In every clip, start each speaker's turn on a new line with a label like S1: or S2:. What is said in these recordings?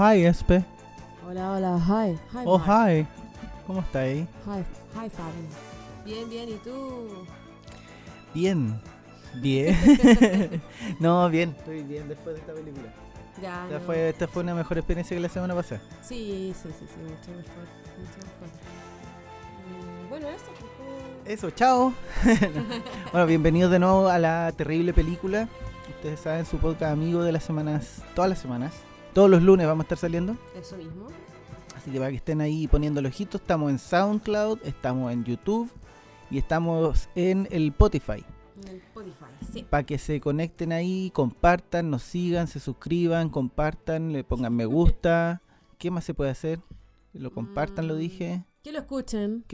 S1: Hi, Espe.
S2: Hola, hola, hi. Hi,
S1: Oh,
S2: Mark.
S1: hi. ¿Cómo está ahí?
S2: Hi, hi, Fabi. Bien, bien, ¿y tú?
S1: Bien. Bien. no, bien. Estoy bien después de esta película.
S2: Ya,
S1: Esta
S2: no.
S1: fue, esta fue una mejor experiencia que la semana pasada.
S2: Sí, sí, sí, sí, mucho mejor. Mucho mejor. Y bueno, eso. pues, ¿cómo-
S1: Eso, chao. bueno, bienvenidos de nuevo a la terrible película. Ustedes saben, su podcast amigo de las semanas, todas las semanas. Todos los lunes vamos a estar saliendo.
S2: Eso mismo.
S1: Así que para que estén ahí poniendo los ojitos, estamos en SoundCloud, estamos en YouTube y estamos en el Spotify.
S2: En el Spotify, sí.
S1: Para que se conecten ahí, compartan, nos sigan, se suscriban, compartan, le pongan me gusta. ¿Qué más se puede hacer? Lo compartan, lo
S2: Mm,
S1: dije.
S2: Que lo escuchen.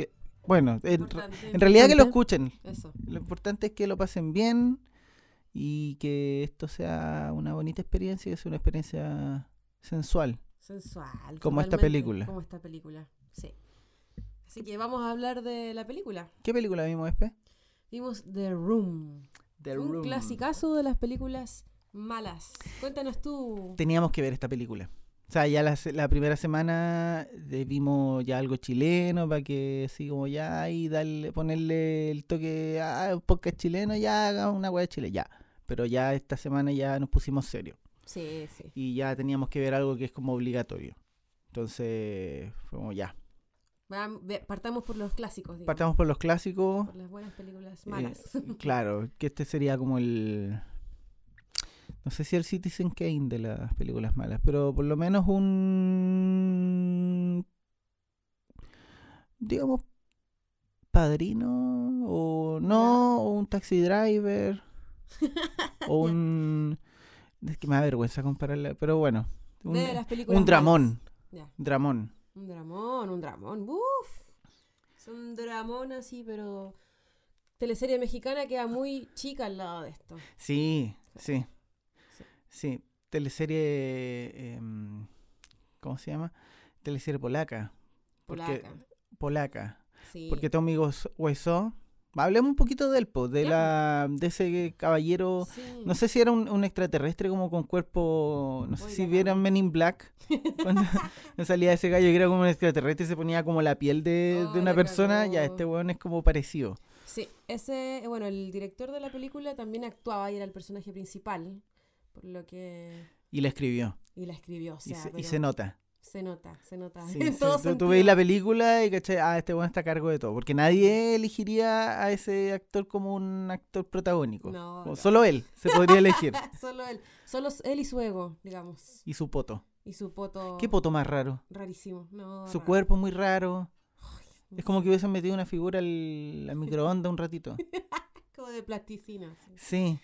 S1: Bueno, en, realidad que lo escuchen.
S2: Eso.
S1: Lo importante es que lo pasen bien y que esto sea una bonita experiencia, que sea una experiencia sensual.
S2: Sensual.
S1: Como esta película.
S2: Como esta película, sí. Así que vamos a hablar de la película.
S1: ¿Qué película vimos, Espe?
S2: Vimos The Room.
S1: The
S2: un
S1: Room.
S2: clasicazo de las películas malas. Cuéntanos tú.
S1: Teníamos que ver esta película. O sea, ya la, la primera semana eh, vimos ya algo chileno para que así como ya y darle, ponerle el toque a ah, podcast chileno, ya haga una weá de Chile, ya. Pero ya esta semana ya nos pusimos serios.
S2: Sí, sí.
S1: Y ya teníamos que ver algo que es como obligatorio. Entonces, como ya.
S2: Partamos por los clásicos, digamos.
S1: Partamos por los clásicos.
S2: Por las buenas películas
S1: Eh,
S2: malas.
S1: claro, que este sería como el. No sé si el Citizen Kane de las películas malas, pero por lo menos un. Digamos. Padrino, o no, o un taxi driver, o un. Es que me da vergüenza compararla, pero bueno. Un,
S2: de las películas
S1: un dramón, dramón.
S2: Un dramón, un dramón. Uf. Es un dramón así, pero. Teleserie mexicana queda muy chica al lado de esto.
S1: Sí, sí.
S2: Sí.
S1: Sí, teleserie. em, ¿Cómo se llama? Teleserie polaca. Porque,
S2: Polaca.
S1: Polaca.
S2: Sí.
S1: Porque Tommy Wiseau. Hablemos un poquito de él, po, de, la, de ese caballero.
S2: Sí.
S1: No sé si era un, un extraterrestre como con cuerpo. No sé si vieran Men in Black. Cuando salía ese gallo que era como un extraterrestre y se ponía como la piel de,
S2: Oh,
S1: de una persona. Ya, este weón es como parecido.
S2: Sí, ese, bueno, el director de la película también actuaba y era el personaje principal, por lo que...
S1: Y la escribió.
S2: Y la escribió, o
S1: Y, se nota.
S2: Se nota, se nota.
S1: Sí,
S2: en
S1: sí, tú- tú, veis la película y cachai, ah, este weón está a cargo de todo. Porque nadie elegiría a ese actor como un actor protagónico.
S2: No.
S1: Solo él se podría elegir.
S2: Solo él, solo él y su ego, digamos,
S1: y su poto.
S2: y su poto
S1: ¿Qué poto más raro?
S2: rarísimo. No,
S1: Su
S2: raro.
S1: cuerpo muy raro. Es como que hubiesen metido una figura al, al microondas un ratito.
S2: como de plasticina. Sí,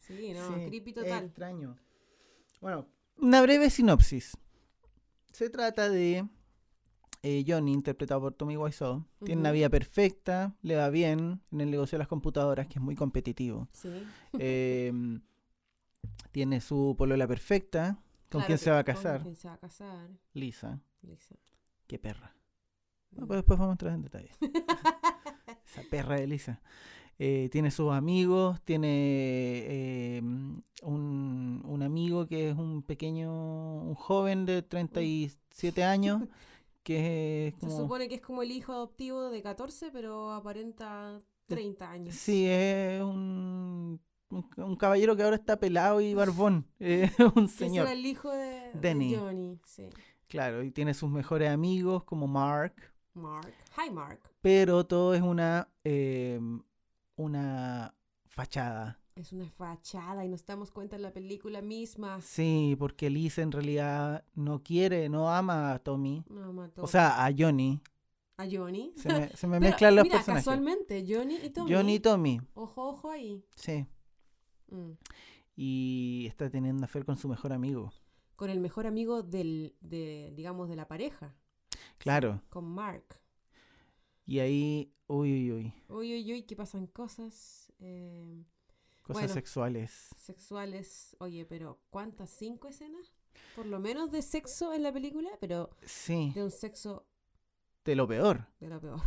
S1: Sí.
S2: Sí, no, creepy
S1: es
S2: total.
S1: extraño. Bueno, una breve sinopsis. Se trata de eh, Johnny, interpretado por Tommy Wiseau. Tiene una vida perfecta, le va bien en el negocio de las computadoras, que es muy competitivo.
S2: Sí.
S1: Eh, tiene su polola perfecta. ¿Con
S2: Claro
S1: quién se va a
S2: con
S1: casar?
S2: quién se va a casar?
S1: Lisa.
S2: Lisa.
S1: Qué perra. No,
S2: Mm.
S1: pues después vamos a entrar en detalle. Esa perra de Lisa. Eh, tiene sus amigos, tiene eh, un, un amigo que es un pequeño, un joven de 37 años, que es
S2: Se supone que es como el hijo adoptivo de 14, pero aparenta 30 años.
S1: Sí, es un, un, un caballero que ahora está pelado y barbón. Es un señor.
S2: será el hijo de. Johnny, sí.
S1: Claro, y tiene sus mejores amigos como Mark,
S2: Mark. Hi, Mark.
S1: pero todo es una, eh, una fachada.
S2: Es una fachada y nos damos cuenta en la película misma.
S1: Sí, porque Lisa en realidad no quiere, no ama a Tommy.
S2: No mató
S1: O sea, a Johnny.
S2: a Johnny.
S1: Se me, se me mezclan los
S2: mira,
S1: personajes.
S2: casualmente, Johnny y Tommy.
S1: Johnny y Tommy,
S2: Ojo, ojo ahí.
S1: sí.
S2: Mm.
S1: Y está teniendo affair con su mejor amigo.
S2: Con el mejor amigo del, de, digamos, de la pareja.
S1: Claro.
S2: Con Mark.
S1: Y ahí, uy, uy, uy.
S2: Uy, uy, uy, que pasan cosas eh,
S1: Cosas
S2: Bueno.
S1: sexuales.
S2: sexuales. Oye, pero ¿cuántas? ¿Cinco escenas? Por lo menos de sexo en la película, pero
S1: Sí,
S2: de un sexo
S1: de lo peor.
S2: de lo peor.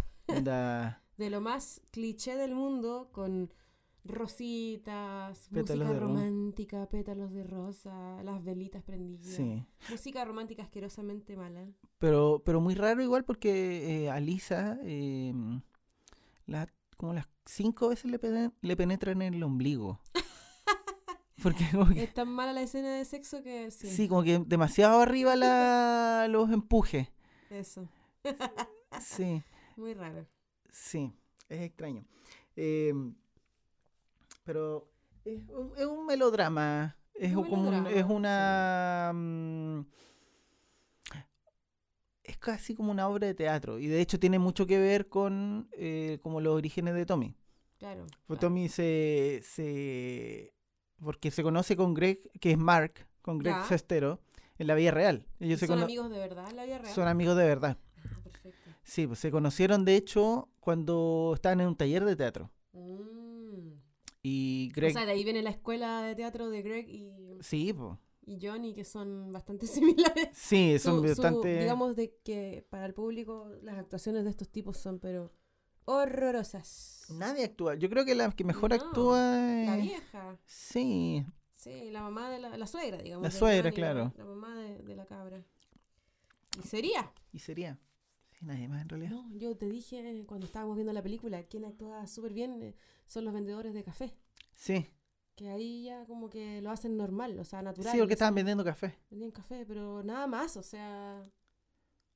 S2: De lo más cliché del mundo, con Rositas,
S1: Pétalos
S2: música
S1: ro-
S2: romántica, pétalos de rosa, las velitas prendidas.
S1: Sí.
S2: Música romántica asquerosamente mala.
S1: Pero, pero muy raro igual porque eh, a Lisa eh, la- como las cinco veces le, le penetran en el ombligo. Porque que-
S2: Es tan mala la escena de sexo que sí.
S1: sí, como que demasiado arriba la, los empujes.
S2: Eso.
S1: Sí,
S2: Muy raro.
S1: sí, es extraño. Eh, pero es un, es un melodrama. Es,
S2: Un
S1: como un- es una... mm, es casi como una obra de teatro. Y de hecho tiene mucho que ver con eh, como los orígenes de Tommy.
S2: Claro.
S1: Pues
S2: claro.
S1: Tommy se, se... Porque se conoce con Greg, que es Mark, con Greg
S2: Ya.
S1: Sestero, en la vida real.
S2: ¿Y
S1: Ellos se
S2: ¿Son
S1: cono-
S2: amigos de verdad en la vida real?
S1: son amigos de verdad.
S2: Ah, perfecto.
S1: Sí, pues se conocieron de hecho cuando estaban en un taller de teatro.
S2: Mm.
S1: Y Greg...
S2: O sea, de ahí viene la escuela de teatro de Greg y,
S1: sí, pues.
S2: y Johnny, que son bastante similares.
S1: Sí, son
S2: Su- su-
S1: bastante...
S2: digamos de que para el público las actuaciones de estos tipos son pero horrorosas.
S1: Nadie actúa. Yo creo que la que mejor
S2: No,
S1: actúa
S2: La
S1: es...
S2: vieja.
S1: Sí,
S2: Sí, la mamá de la, la suegra, digamos.
S1: La suegra,
S2: Johnny,
S1: claro.
S2: La, la mamá de, de la cabra. ¿Y sería?
S1: y sería. Sí, nadie más en realidad.
S2: No, yo te dije cuando estábamos viendo la película, quien actúa súper bien eh, son los vendedores de café.
S1: Sí,
S2: Que ahí ya como que lo hacen normal, o sea, natural.
S1: sí, porque estaban vendiendo café.
S2: Vendían café, pero nada más, o sea,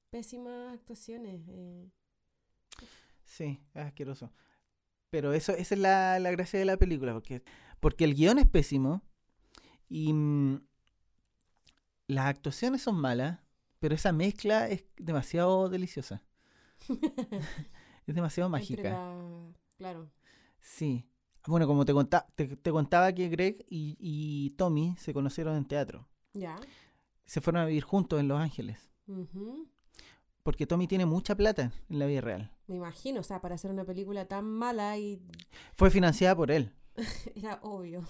S2: pésimas actuaciones. eh.
S1: Sí, es asqueroso. Pero eso, esa es la, la gracia de la película, porque, porque el guion es pésimo y mm, las actuaciones son malas, pero esa mezcla es demasiado deliciosa. es demasiado mágica.
S2: la- Claro.
S1: Sí. Bueno, como te, conta- te, te contaba que Greg y, y Tommy se conocieron en teatro.
S2: Ya.
S1: Se fueron a vivir juntos en Los Ángeles.
S2: Ujú.
S1: Porque Tommy tiene mucha plata en la vida real.
S2: Me imagino, o sea, para hacer una película tan mala y
S1: Fue financiada por él.
S2: era obvio.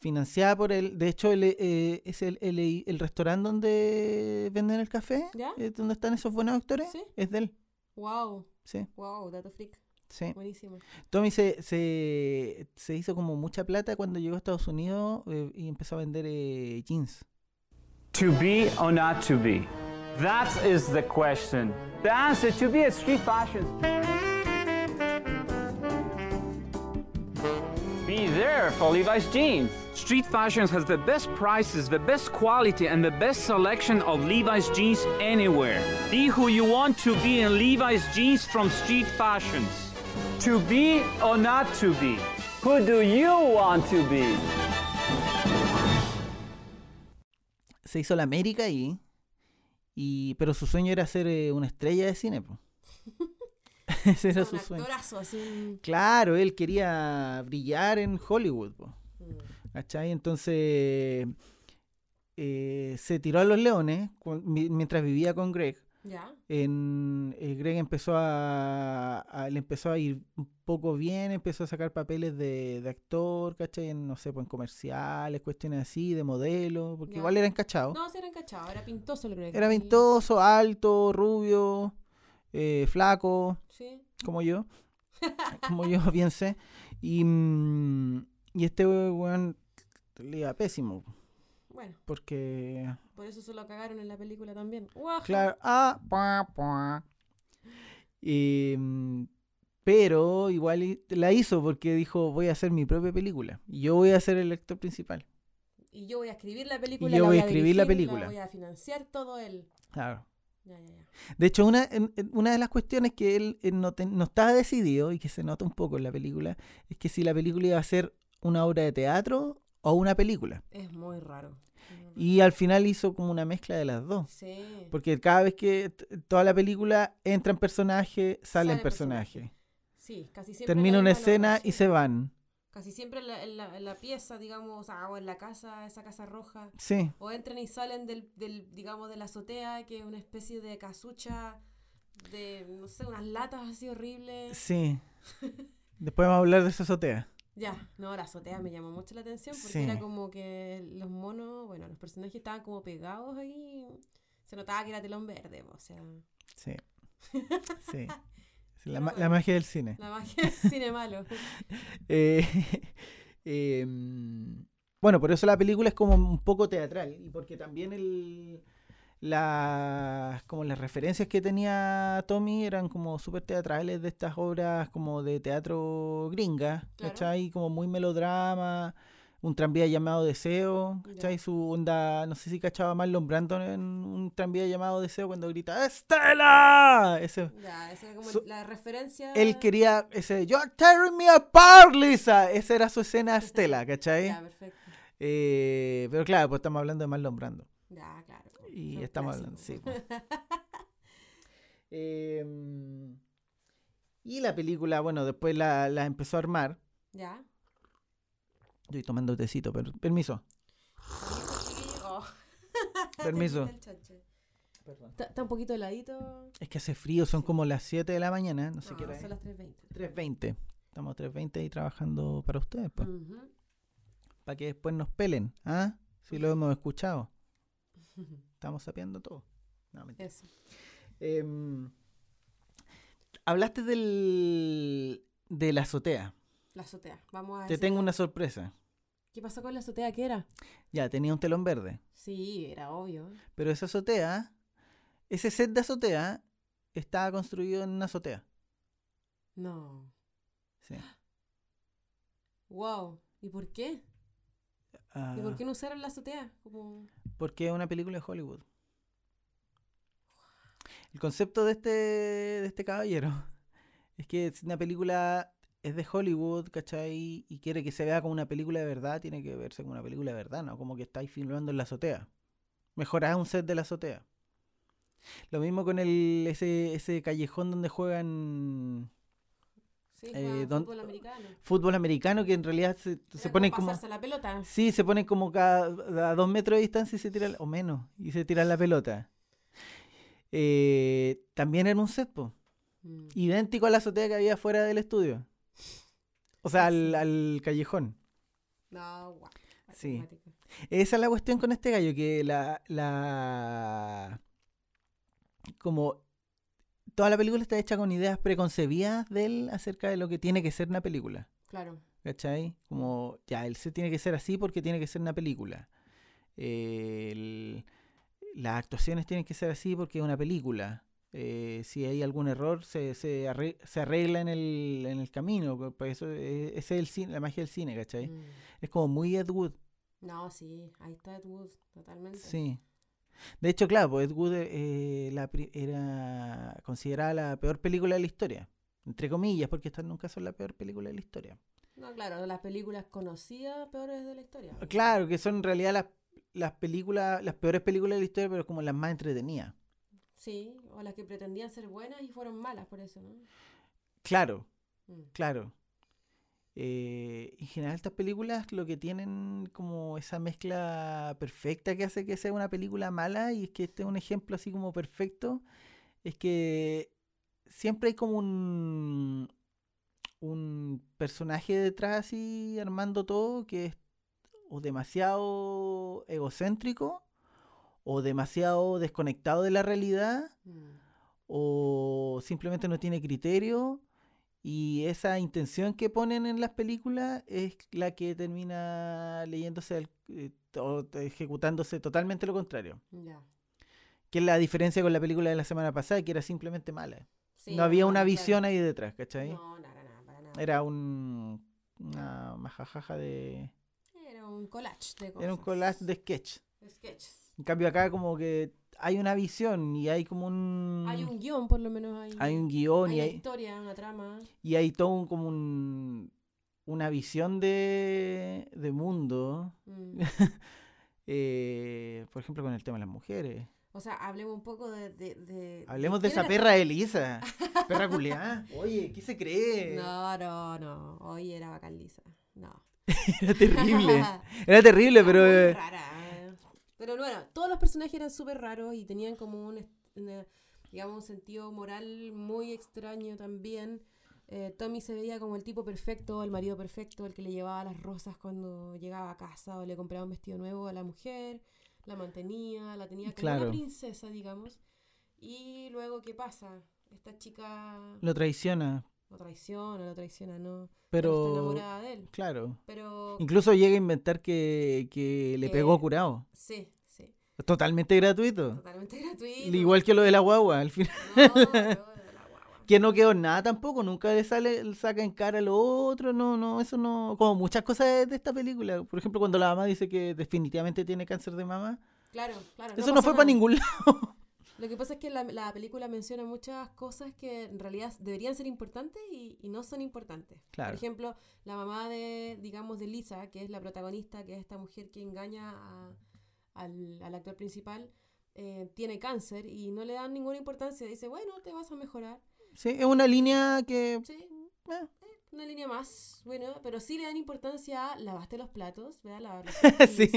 S1: Financiada por él. De hecho, él, eh, es el, el, el restaurante donde venden el café.
S2: ¿Ya?
S1: eh, donde están esos buenos actores.
S2: Sí.
S1: Es de él.
S2: wow,
S1: Sí,
S2: wow, dato freak.
S1: sí.
S2: Buenísimo.
S1: Tommy se, se, se hizo como mucha plata cuando llegó a Estados Unidos eh, y empezó a vender eh, jeans.
S3: To be or not to be? That is the question. The answer to be at street fashion. Be there for Levi's jeans. Street Fashions has the best prices, the best quality, and the best selection of Levi's jeans anywhere. Be who you want to be in Levi's jeans from Street Fashions. To be or not to be? Who do you want to be?
S1: Se hizo la América ahí. Y, pero su sueño era ser eh, una estrella de cine. po. Ese era
S2: un
S1: su sueño.
S2: actorazo, así.
S1: Claro, él quería brillar en Hollywood. po.
S2: Mm.
S1: ¿Cachai? Entonces eh, se tiró a los leones mientras vivía con Greg.
S2: Ya.
S1: En, eh, Greg empezó a, a- le empezó a ir un poco bien, empezó a sacar papeles de, de actor, ¿cachai? En, no sé, pues en comerciales, cuestiones así, de modelo, porque
S2: Ya.
S1: igual era encachado.
S2: No, se era encachado, era pintoso el Greg.
S1: Era ventoso, alto, rubio, eh, flaco,
S2: Sí.
S1: como yo, como yo bien sé. Y, mm, y este weón le iba pésimo,
S2: Bueno,
S1: porque
S2: por eso se lo cagaron en la película también.
S1: Claro, ah, pua, pua. Y, mm, pero igual la hizo porque dijo, voy a hacer mi propia película. Y yo voy a ser el actor principal.
S2: Y yo voy a escribir la película.
S1: Y yo
S2: la
S1: voy a escribir la película.
S2: voy a financiar todo él.
S1: Claro.
S2: Ya, ya, ya.
S1: De hecho, una, una de las cuestiones que él, él no, te- no estaba decidido y que se nota un poco en la película es que si la película iba a ser una obra de teatro o una película.
S2: Es muy raro.
S1: Y al final hizo como una mezcla de las dos.
S2: Sí.
S1: Porque cada vez que toda la película entra en personaje, sale en
S2: personaje.
S1: personaje.
S2: Sí, casi siempre.
S1: Termina una escena y se van.
S2: Casi siempre en la, en la- en la pieza, digamos, o, sea, o en la casa, esa casa roja.
S1: Sí,
S2: O entran y salen del, del, digamos, de la azotea, que es una especie de casucha, de, no sé, unas latas así horribles.
S1: sí. Después vamos a hablar de esa azotea.
S2: Ya, no, la azotea me llamó mucho la atención porque
S1: Sí.
S2: era como que los monos, bueno, los personajes estaban como pegados ahí. Se notaba que era telón verde, o sea.
S1: Sí. Sí. Sí, la, la magia del cine.
S2: La magia del cine malo.
S1: Eh, em, bueno, por eso la película es como un poco teatral y porque también el, las, como las referencias que tenía Tommy eran como súper teatrales de estas obras como de teatro gringa,
S2: Claro.
S1: ¿cachai? Como muy melodrama, un tranvía llamado Deseo, ¿cachai?
S2: Ya.
S1: Su onda, no sé si cachaba Marlon Brandon en un tranvía llamado Deseo cuando grita ¡Estela! Ese,
S2: esa era como
S1: Su-
S2: la referencia.
S1: él quería ese You're tearing me apart, Lisa. Esa era su escena Estela, ¿cachai?
S2: Ya, perfecto.
S1: Eh, pero claro, pues estamos hablando de Marlon Brando.
S2: Ya, claro.
S1: Y
S2: son
S1: estamos hablando, sí. pues. Em, y la película, bueno, después la, la empezó a armar.
S2: Ya.
S1: Estoy tomando tecito, pero permiso.
S2: Permiso. Está, está un poquito heladito.
S1: Es que hace frío, son como las 7 de la mañana, no sé
S2: No,
S1: qué hora
S2: son las 3.20.
S1: 3.20. Estamos 3.20 y trabajando para ustedes, pues. Para que después nos pelen, ¿ah? Si lo hemos escuchado. Estamos sapeando todo. No, mentira.
S2: Eso.
S1: Em, hablaste del, de la azotea.
S2: La azotea. Vamos a
S1: Te tengo una sorpresa.
S2: ¿Qué pasó con la azotea? ¿Qué era?
S1: Ya, tenía un telón verde.
S2: Sí, era obvio.
S1: Pero esa azotea, ese set de azotea, estaba construido en una azotea.
S2: No.
S1: Sí.
S2: Wow. ¿Y por qué?
S1: Ah,
S2: ¿Y por qué no usaron la azotea? Como...
S1: Porque es una película de Hollywood. El concepto de este, de este caballero es que es una película es de Hollywood, ¿cachai? Y quiere que se vea como una película de verdad, tiene que verse como una película de verdad, ¿no? Como que estáis filmando en la azotea. Mejorar un set de la azotea. Lo mismo con el ese, ese callejón donde juegan
S2: Sí,
S1: Eh, don-
S2: fútbol americano.
S1: fútbol americano que en realidad se, se ponen como...
S2: pasarse la pelota.
S1: Sí, se ponen como cada, a dos metros de distancia y se tiran, o menos, y se tiran la pelota. Eh, también era un set,
S2: Mm.
S1: idéntico a la azotea que había fuera del estudio. O sea, al,
S2: Sí.
S1: al callejón.
S2: No, guau.
S1: Sí. Esa es la cuestión con este gallo, que la, la... Como toda la película está hecha con ideas preconcebidas de él acerca de lo que tiene que ser una película.
S2: Claro.
S1: ¿Cachai? Como, ya, el set tiene que ser así porque tiene que ser una película. Eh, el- las actuaciones tienen que ser así porque es una película. Eh, si hay algún error, se, se, arre- se arregla en el, en el camino. por- por eso, ese es el cine, la magia del cine, ¿cachai?
S2: Mm.
S1: Es como muy Ed Wood.
S2: No, sí, ahí está Ed Wood, totalmente.
S1: Sí. De hecho, claro, pues Ed Wood eh, la era considerada la peor película de la historia. Entre comillas, porque estas nunca son la peor película de la historia.
S2: No, claro, las películas conocidas peores de la historia.
S1: Claro, que son en realidad las, las películas, las peores películas de la historia, pero como las más entretenidas.
S2: Sí, o las que pretendían ser buenas y fueron malas por eso, ¿no?
S1: Claro,
S2: Mm.
S1: claro. Eh, en general estas películas lo que tienen como esa mezcla perfecta que hace que sea una película mala y es que este es un ejemplo así como perfecto, es que siempre hay como un, un personaje detrás así armando todo que es o demasiado egocéntrico o demasiado desconectado de la realidad
S2: Mm.
S1: o simplemente no tiene criterio y esa intención que ponen en las películas es la que termina leyéndose al- eh, o ejecutándose totalmente lo contrario.
S2: Ya.
S1: Que es la diferencia con la película de la semana pasada, que era simplemente mala.
S2: Sí,
S1: no había una
S2: claro.
S1: visión ahí detrás, ¿cachai?
S2: No, nada, nada, para nada.
S1: Era un, una majajaja de...
S2: Era un collage de cosas.
S1: Era un collage de sketch.
S2: sketches.
S1: En cambio acá como que hay una visión y hay como un...
S2: Hay un guion, por lo menos ahí.
S1: Mm. hay un guion
S2: Hay
S1: y
S2: una
S1: hay...
S2: historia, una trama.
S1: Y hay todo un- como un, una visión de, de mundo,
S2: Mm.
S1: eh, por ejemplo, con el tema de las mujeres.
S2: O sea, hablemos un poco de... de, de-
S1: Hablemos de
S2: ¿quién
S1: esa perra Elisa, perra culiada. Oye, ¿qué se cree?
S2: No, no, no. Hoy era bacán Lisa. No.
S1: Era terrible. Era terrible, pero...
S2: Muy
S1: eh,
S2: rara. Pero bueno, todos los personajes eran súper raros y tenían como un, una- digamos, un sentido moral muy extraño también. Eh, Tommy se veía como el tipo perfecto, el marido perfecto, el que le llevaba las rosas cuando llegaba a casa o le compraba un vestido nuevo a la mujer, la mantenía, la tenía como
S1: Claro.
S2: una princesa, digamos. Y luego, ¿qué pasa? esta chica
S1: Lo traiciona,
S2: lo traiciona, lo traiciona, no. está
S1: pero...
S2: enamorada de él.
S1: Claro.
S2: Pero
S1: Incluso llega a inventar que, que le
S2: Que-
S1: pegó curado.
S2: sí, sí,
S1: Totalmente gratuito.
S2: totalmente gratuito.
S1: Igual que lo de la guagua, al final.
S2: No, no, de la guagua.
S1: Que no quedó nada tampoco, nunca le sale, le saca en cara lo otro, no, no, eso no. Como muchas cosas de, esta película. Por ejemplo, cuando la mamá dice que definitivamente tiene cáncer de mama.
S2: Claro, claro.
S1: eso no fue para ningún lado.
S2: Lo que pasa es que la, la película menciona muchas cosas que en realidad deberían ser importantes y, y no son importantes.
S1: Claro.
S2: Por ejemplo, la mamá de, digamos, de Lisa, que es la protagonista, que es esta mujer que engaña a- al, al actor principal, eh, tiene cáncer y no le dan ninguna importancia. Dice, bueno, te vas a mejorar.
S1: Sí, es una línea que.
S2: Sí,
S1: eh,
S2: una línea más, bueno, pero sí le dan importancia a lavaste los platos, ¿verdad? Lavar los platos,
S1: Sí.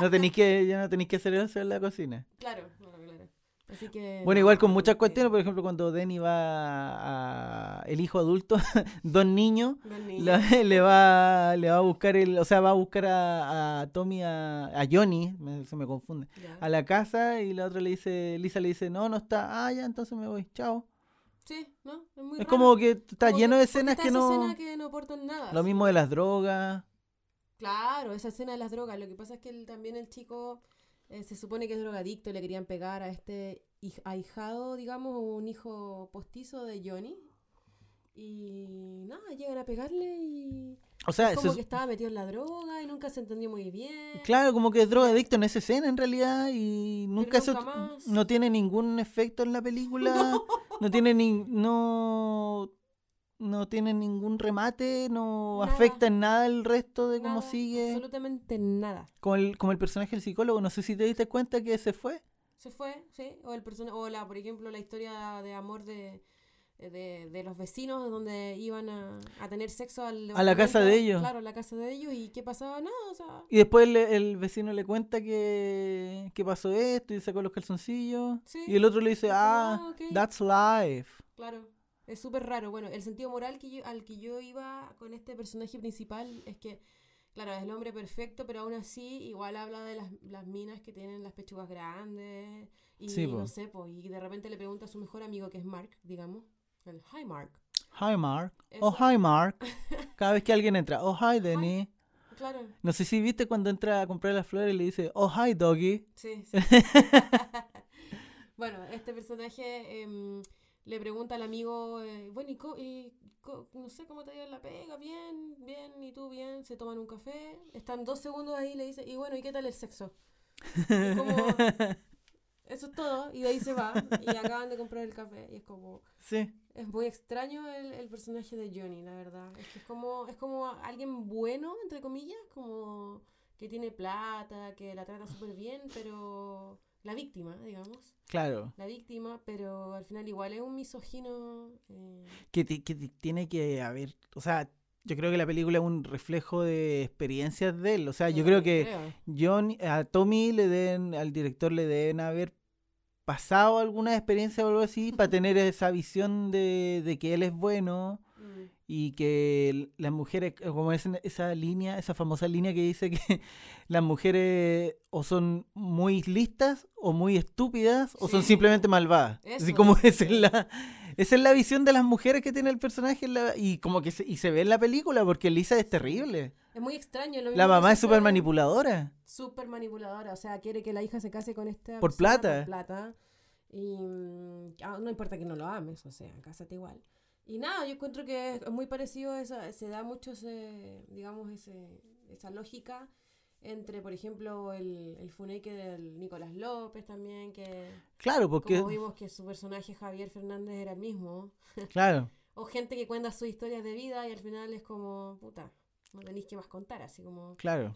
S1: No tenéis que, ya no tenéis que hacer eso en la cocina.
S2: claro, claro, claro. Así que...
S1: Bueno,
S2: no,
S1: igual con muchas cuestiones, por ejemplo, cuando Denny va a, el hijo adulto, dos niños, le va le va a buscar el, o sea, va a buscar a, a Tommy a, a Johnny, me- se me confunde,
S2: Ya.
S1: a la casa y la otra le dice, Lisa le dice, "No, no está." Ah, ya, entonces me voy. Chao.
S2: Sí, ¿no? Es muy
S1: Es
S2: raro.
S1: como que está
S2: Como
S1: lleno
S2: que-
S1: de escenas que no
S2: escena que no aportan nada.
S1: lo mismo de las drogas.
S2: Claro, esa escena de las drogas. Lo que pasa es que el- también el chico eh, se supone que es drogadicto, le querían pegar a este hij- ahijado, digamos, un hijo postizo de Johnny. Y nada, llegan a pegarle y
S1: O sea,
S2: como
S1: se-
S2: que estaba metido en la droga y nunca se entendió muy bien.
S1: Claro, como que es drogadicto en esa escena en realidad y nunca, eso
S2: nunca más.
S1: no tiene ningún efecto en la película, no, tiene ni, no no tiene ningún remate, no
S2: Nada.
S1: afecta en nada el resto de cómo sigue.
S2: Absolutamente nada.
S1: Como el, como el personaje del psicólogo, no sé si te diste cuenta que se fue.
S2: Se fue, sí. O, el persona o la, por ejemplo, la historia de amor de, de, de los vecinos donde iban a, a tener sexo al
S1: A la casa de ellos.
S2: Claro, a la casa de ellos. ¿Y qué pasaba? Nada, o sea...
S1: Y después le- el vecino le cuenta que, que pasó esto y sacó los calzoncillos.
S2: Sí.
S1: Y el otro le dice, ah,
S2: "Ah, ok".
S1: that's life.
S2: Claro, es súper raro. Bueno, el sentido moral que yo, al que yo iba con este personaje principal es que, claro, es el hombre perfecto, pero aún así igual habla de las, las minas que tienen las pechugas grandes y
S1: Sí,
S2: no sé, po, y de repente le pregunta a su mejor amigo que es Mark, digamos, el Hi Mark.
S1: Hi Mark. Oh,
S2: Eso.
S1: hi Mark. Cada vez que alguien entra, oh, hi Denny.
S2: Claro,
S1: No sé si viste cuando entra a comprar las flores y le dice, oh, hi doggy.
S2: sí, sí. bueno, este personaje em, le pregunta al amigo, eh, bueno, y, co- y co- no sé cómo te dio la pega, bien, bien, y tú bien, se toman un café, están dos segundos ahí y le dice, y bueno, ¿y qué tal el sexo? Y como, eso es todo, y de ahí se va, y acaban de comprar el café, y es como,
S1: Sí,
S2: es muy extraño el, el personaje de Johnny, la verdad, es que es como, es como alguien bueno, entre comillas, como que tiene plata, que la trata súper bien, pero la víctima, digamos
S1: claro.
S2: la víctima, pero al final igual es un misógino. eh,
S1: Que, que ti- tiene que haber, o sea, yo creo que la película es un reflejo de experiencias de él. O sea, yo creo que John, a Tommy le den, al director le deben haber pasado alguna experiencia o algo así para tener esa visión de, de que él es bueno y que las mujeres, eh, como es en esa línea, esa famosa línea que dice que las mujeres o son muy listas o muy estúpidas o son simplemente malvadas. Así como esa es la, esa es la visión de las mujeres que tiene el personaje la- y como que se, y se ve en la película porque Lisa es terrible.
S2: Es muy extraño. lo
S1: La
S2: mismo que
S1: mamá es súper manipuladora.
S2: Súper manipuladora. O sea, quiere que la hija se case con esta.
S1: Por
S2: persona
S1: plata.
S2: Por plata. Y mm, ah, no importa que no lo ames, o sea, cásate igual. Y nada, yo encuentro que es muy parecido a esa, se da mucho ese, digamos, ese, esa lógica entre, por ejemplo, el, el funeque del Nicolás López también, que
S1: Claro, porque...
S2: como vimos que su personaje Javier Fernández era el mismo.
S1: Claro.
S2: O gente que cuenta sus historias de vida y al final es como, puta, no tenéis que más contar, así como
S1: Claro.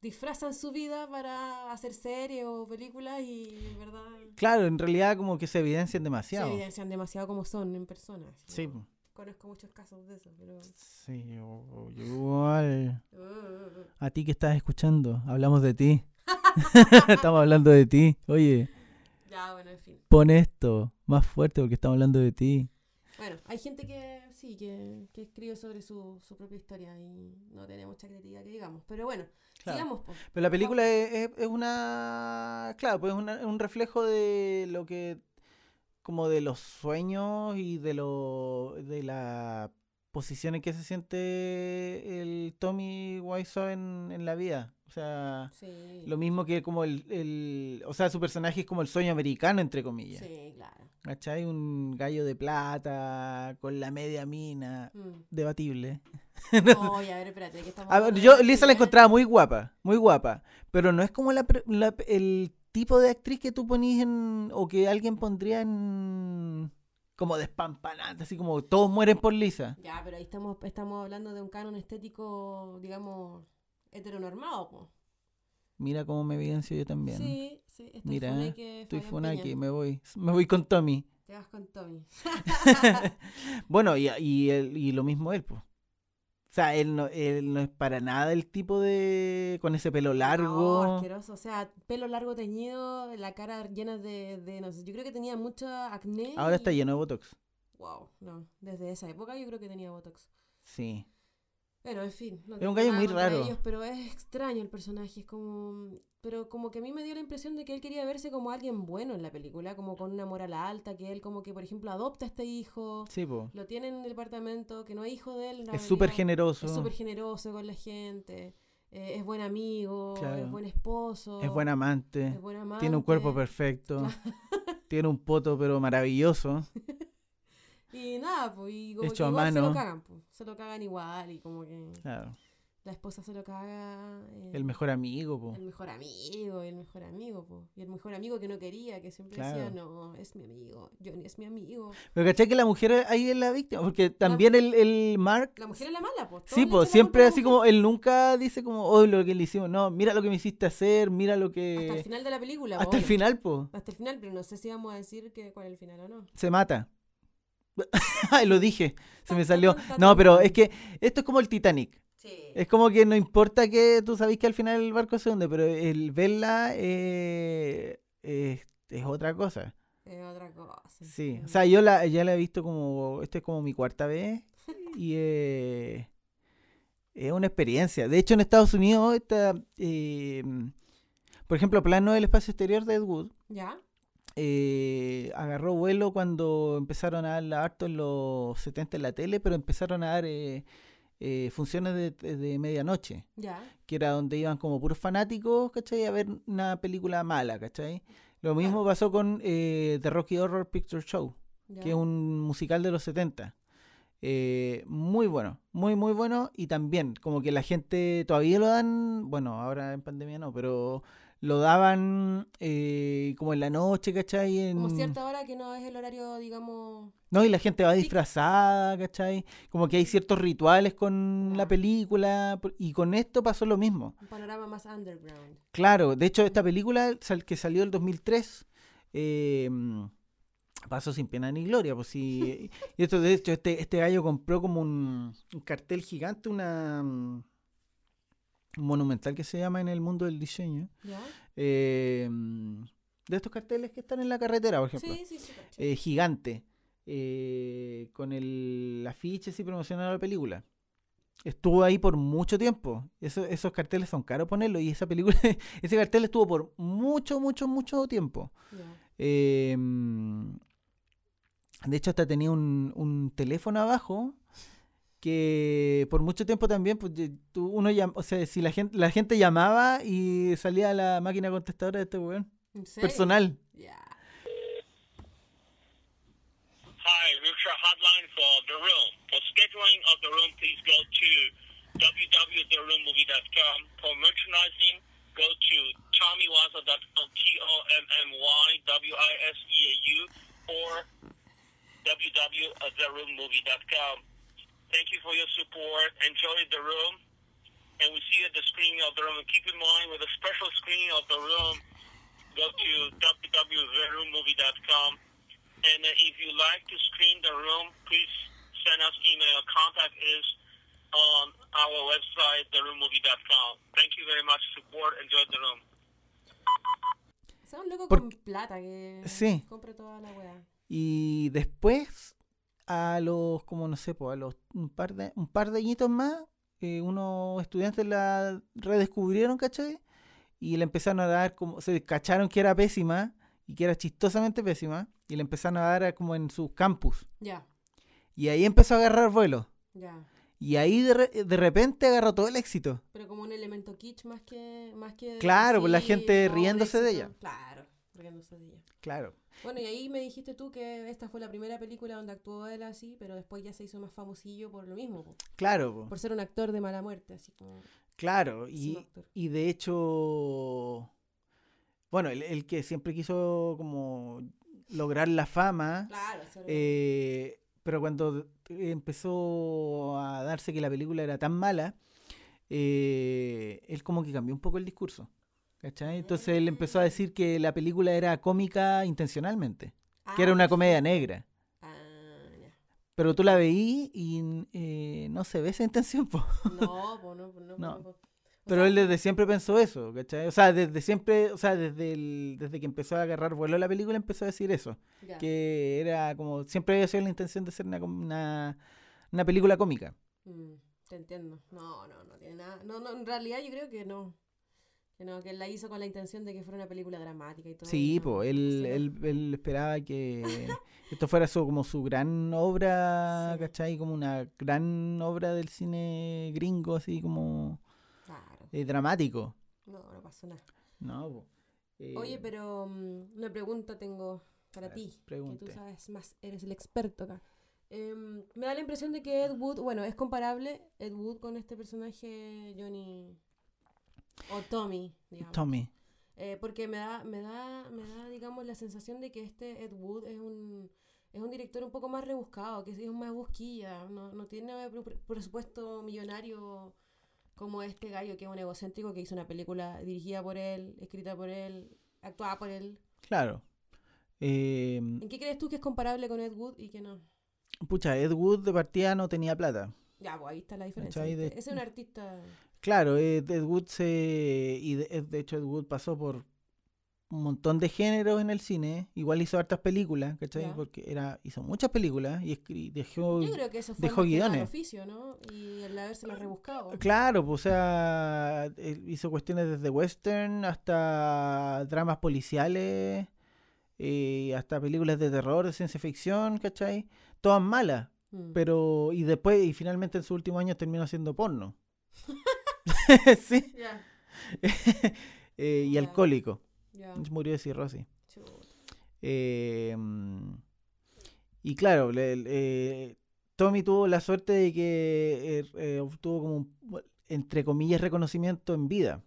S2: Disfrazan su vida para hacer series o películas y verdad
S1: Claro, en realidad como que se evidencian
S2: se
S1: demasiado.
S2: evidencian demasiado como son en persona. así
S1: Sí,
S2: Conozco muchos casos de eso, pero...
S1: sí, yo- yo igual.
S2: Uh,
S1: A ti que estás escuchando, hablamos de ti. estamos hablando de ti. Oye,
S2: ya, bueno, en fin.
S1: pon esto más fuerte porque estamos hablando de ti.
S2: Bueno, hay gente que sí, que, que escribe sobre su, su propia historia y no tiene mucha creatividad que digamos. Pero bueno,
S1: Claro.
S2: sigamos. po.
S1: Pero la película es, es- es una. Claro, pues es una- un reflejo de lo que. como de los sueños y de lo de la posición en que se siente el Tommy Wiseau en, en la vida. O sea,
S2: Sí.
S1: lo mismo que como el, el... O sea, su personaje es como el sueño americano, entre comillas.
S2: Sí, claro.
S1: ¿Cachai? Un gallo de plata, con la media mina,
S2: Mm.
S1: debatible.
S2: Oye, a ver, espérate, que estamos
S1: A ver, yo Lisa la encontraba muy guapa, muy guapa, pero no es como la, la- el tipo de actriz que tú ponís en, o que alguien pondría en, como despampanante, así como todos mueren por Lisa.
S2: Ya, pero ahí estamos, estamos hablando de un canon estético, digamos, heteronormado, po.
S1: Mira cómo me evidencio yo también.
S2: Sí, sí, estoy
S1: Mira,
S2: funeque,
S1: Estoy funaki, me voy, me voy con Tommy.
S2: Te vas con Tommy.
S1: Bueno, y, y, él- y lo mismo él, pues. O sea, él no, él no es para nada el tipo de... con ese pelo
S2: No,
S1: largo.
S2: asqueroso. O sea, pelo largo teñido, la cara llena de, de, no sé, yo creo que tenía mucha acné.
S1: Ahora está lleno de Botox.
S2: Wow, no. Desde esa época yo creo que tenía Botox.
S1: Sí.
S2: Pero, en fin. No
S1: Es un gallo muy raro.
S2: ellos, pero es extraño el personaje. Es como... Pero como que a mí me dio la impresión de que él quería verse como alguien bueno en la película, como con una moral alta, que él como que, por ejemplo, adopta a este hijo,
S1: Sí, pues.
S2: lo tiene en el departamento, que no es hijo de él.
S1: Es súper generoso.
S2: Es súper generoso con la gente, eh, es buen amigo,
S1: Claro.
S2: es buen esposo.
S1: Es buen amante.
S2: es buen
S1: Tiene un cuerpo
S2: amante.
S1: perfecto. Tiene un poto pero maravilloso.
S2: Y nada, pues, y como
S1: Hecho
S2: que igual se
S1: mano.
S2: lo cagan, pues, se lo cagan igual y como que
S1: Claro.
S2: la esposa se lo caga. eh,
S1: El mejor amigo, po.
S2: El mejor amigo, el mejor amigo, po. Y el mejor amigo que no quería, que siempre decía, no, es mi amigo, Johnny es mi amigo.
S1: Pero ¿cachai que la mujer ahí es la víctima? Porque también el, el Mark...
S2: La mujer es la mala, pues.
S1: Sí, pues siempre así como él nunca dice como, oh, lo que le hicimos. No, mira lo que me hiciste hacer, mira lo
S2: Hasta el
S1: que...
S2: final de la película,
S1: Hasta el
S2: obvio.
S1: final, pues.
S2: Hasta el final, pero no sé si vamos a decir que cuál es el final o no.
S1: Se mata. Ay, lo dije, se me salió. No, pero es que esto es como el Titanic.
S2: Sí.
S1: Es como que no importa que tú sabes que al final el barco se hunde, pero el verla eh, es, es otra cosa.
S2: Es otra cosa.
S1: Sí, o sea, yo la, ya la he visto como, esta es como mi cuarta vez y eh, es una experiencia. De hecho, en Estados Unidos, esta, eh, por ejemplo, Plano del Espacio Exterior de Ed Wood
S2: ¿Ya?
S1: Eh, agarró vuelo cuando empezaron a darla harto en los 70 en la tele, pero empezaron a dar eh, eh, funciones de, de medianoche, que era donde iban como puros fanáticos, ¿cachai? A ver una película mala, ¿cachai? Lo mismo pasó con eh, The Rocky Horror Picture Show, que es un musical de los 70. Eh, muy bueno, muy muy bueno y también como que la gente todavía lo dan, bueno, ahora en pandemia no, pero lo daban eh, como en la noche, ¿cachai? En...
S2: Como cierta hora que no es el horario, digamos...
S1: No, y la gente va disfrazada, ¿cachai? Como que hay ciertos rituales con la película por- y con esto pasó lo mismo.
S2: Un panorama más underground.
S1: Claro, de hecho esta película que salió el 2003 eh, pasó sin pena ni gloria. Pues sí, y esto de hecho este, este gallo compró como un, un cartel gigante, una mm, monumental que se llama en el mundo del diseño.
S2: ¿Ya?
S1: eh, de estos carteles que están en la carretera, por ejemplo.
S2: Sí, sí, sí.
S1: eh, gigante eh, con el afiche así promocionando la película. Estuvo ahí por mucho tiempo. Eso- esos carteles son caros ponerlos y esa película, ese cartel estuvo por mucho, mucho, mucho tiempo. Eh, de hecho, hasta tenía un, un teléfono abajo que por mucho tiempo también, pues tú- uno llam- o sea, si la gente, la gente llamaba y salía la máquina contestadora de este weón, personal.
S2: Ya.
S4: Hi, Hotline for The Room. For scheduling of The Room, please go to www.therroommovie.com. For merchandising, go to tommywaza.com, T-O-M-M-Y-W-I-S-E-A-U, or www.therroommovie.com. Thank you for your support. Enjoy The Room. And we see you at the screening of The Room. And keep in mind, with a special screening of The Room, go to www.therroommovie.com. And uh, if you like to screen the room, please send us email. Contact is on our website, theroommovie.com. Thank you very much. For support. Enjoy the room.
S2: O sea, un loco
S1: Por-
S2: con plata que
S1: Sí.
S2: compra toda la weá.
S1: Y después, a los, como no sé, pues, a los un par de, un par de añitos más, eh, unos estudiantes la redescubrieron, ¿cachai? Y le empezaron a dar como, se cacharon que era pésima y que era chistosamente pésima. y le empezaron a dar como en sus campus.
S2: Ya,
S1: Y ahí empezó a agarrar vuelo.
S2: ya.
S1: Y ahí de, re- de repente agarró todo el éxito.
S2: Pero como un elemento kitsch más que... Más que
S1: Claro, pues la gente riéndose de
S2: éxito.
S1: ella.
S2: Claro, riéndose de ella.
S1: Claro.
S2: Bueno, y ahí me dijiste tú que esta fue la primera película donde actuó él así, pero después ya se hizo más famosillo por lo mismo, po,
S1: Claro, po.
S2: por ser un actor de mala muerte, así como...
S1: claro. Y, y de hecho, bueno, el, el que siempre quiso como lograr la fama,
S2: Claro,
S1: eh, pero cuando empezó a darse que la película era tan mala, eh, él como que cambió un poco el discurso. ¿Cachai? Entonces él empezó a decir que la película era cómica intencionalmente, que era
S2: Ah,
S1: una comedia negra.
S2: Ah, ya.
S1: Pero tú la veí y eh, no se ve esa intención, po.
S2: No, po, no, po, no, po,
S1: No. Pero
S2: sea,
S1: él desde siempre pensó eso, ¿cachai? O sea, desde siempre, o sea, desde, el- desde que empezó a agarrar vuelo la película empezó a decir eso. Que era como, siempre había sido la intención de ser una, una, una película cómica.
S2: Mm, te entiendo. No, no, no tiene nada. No, no, en realidad yo creo que no. Que no, que él la hizo con la intención de que fuera una película dramática y todo.
S1: Sí,
S2: no,
S1: pues, él,
S2: sí, no.
S1: él, él esperaba que esto fuera su, como su gran obra,
S2: Sí.
S1: ¿cachai? Como una gran obra del cine gringo, así como
S2: Claro.
S1: eh, dramático.
S2: No, no pasó nada.
S1: No, po. Eh,
S2: Oye, pero mm, una pregunta tengo para ti. Que
S1: pregunte.
S2: tú sabes más, eres el experto acá. Em, me da la impresión de que Ed Wood, bueno, es comparable Ed Wood con este personaje Johnny o Tommy, digamos.
S1: Tommy.
S2: Eh, porque me da, me da, me da, digamos, la sensación de que este Ed Wood es un, es un director un poco más rebuscado, que es más busquilla, no, no tiene pre- pre- presupuesto millonario como este gallo que es un egocéntrico que hizo una película dirigida por él, escrita por él, actuada por él.
S1: Claro. Eh,
S2: ¿En qué crees tú que es comparable con Ed Wood y que no?
S1: pucha, Ed Wood de partida no tenía plata.
S2: Ya, pues ahí está la diferencia. Es un artista.
S1: Claro, Ed, Ed Wood se. Y de, de hecho, Ed Wood pasó por un montón de géneros en el cine. Igual hizo hartas películas, ¿cachai?
S2: Ya.
S1: Porque era, hizo muchas películas y escri- dejó.
S2: Yo creo que eso fue
S1: dejó guiones.
S2: oficio, ¿no? Y el habérsela rebuscado.
S1: Claro, pues, o sea, hizo cuestiones desde western hasta dramas policiales, eh, hasta películas de terror, de ciencia ficción, ¿cachai? Todas malas,
S2: Mm.
S1: pero y después, y finalmente en sus últimos años terminó haciendo porno. sí, eh, y alcohólico. Murió de cirrosis. Eh, y claro, le- le- eh, Tommy tuvo la suerte de que eh, obtuvo como un, entre comillas, reconocimiento en vida.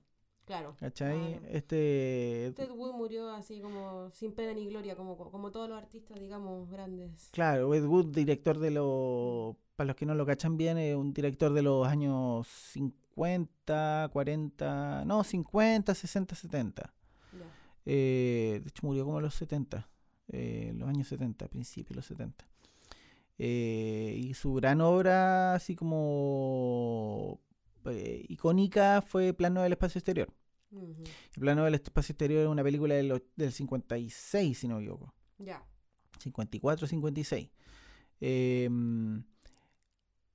S2: Claro.
S1: ¿Cachai?
S2: Claro.
S1: Este.
S2: Ted Wood murió así como sin pena ni gloria, como, como todos los artistas, digamos, grandes.
S1: Claro, Ed Wood, director de los. Para los que no lo cachan bien, es un director de los años 50, 40. No, 50, 60, 70.
S2: Ya.
S1: Eh, de hecho, murió como en los 70. eh, en los años 70, principios de los 70. Eh, y su gran obra, así como eh, icónica, fue Plano del Espacio Exterior.
S2: Ujú.
S1: El Plano del Espacio Exterior es una película del, och- del 56, si no me equivoco.
S2: Ya.
S1: 54, 56. Eh,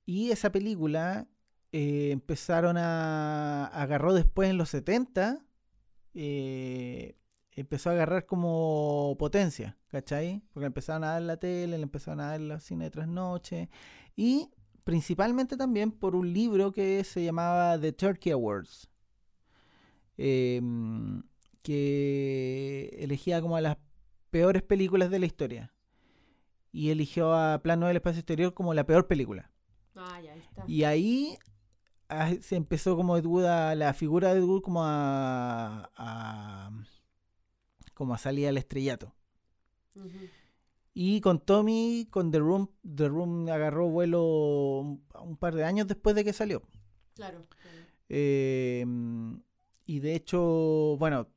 S1: y esa película eh, empezaron a. agarró después en los 70. eh, empezó a agarrar como potencia, ¿cachai? Porque empezaron a dar la tele, le empezaron a dar en los cine de trasnoche. Y principalmente también por un libro que se llamaba The Turkey Awards. eh, que elegía como a las peores películas de la historia. Y eligió a Plano del Espacio Exterior como la peor película.
S2: Ah, ya, está.
S1: Y ahí ah, se empezó como Ed Wood a- la figura de Ed Wood como a, a- como a salir al estrellato. Y con Tommy, con The Room, The Room agarró vuelo un, un par de años después de que salió.
S2: Claro. claro.
S1: Eh, y de hecho, bueno,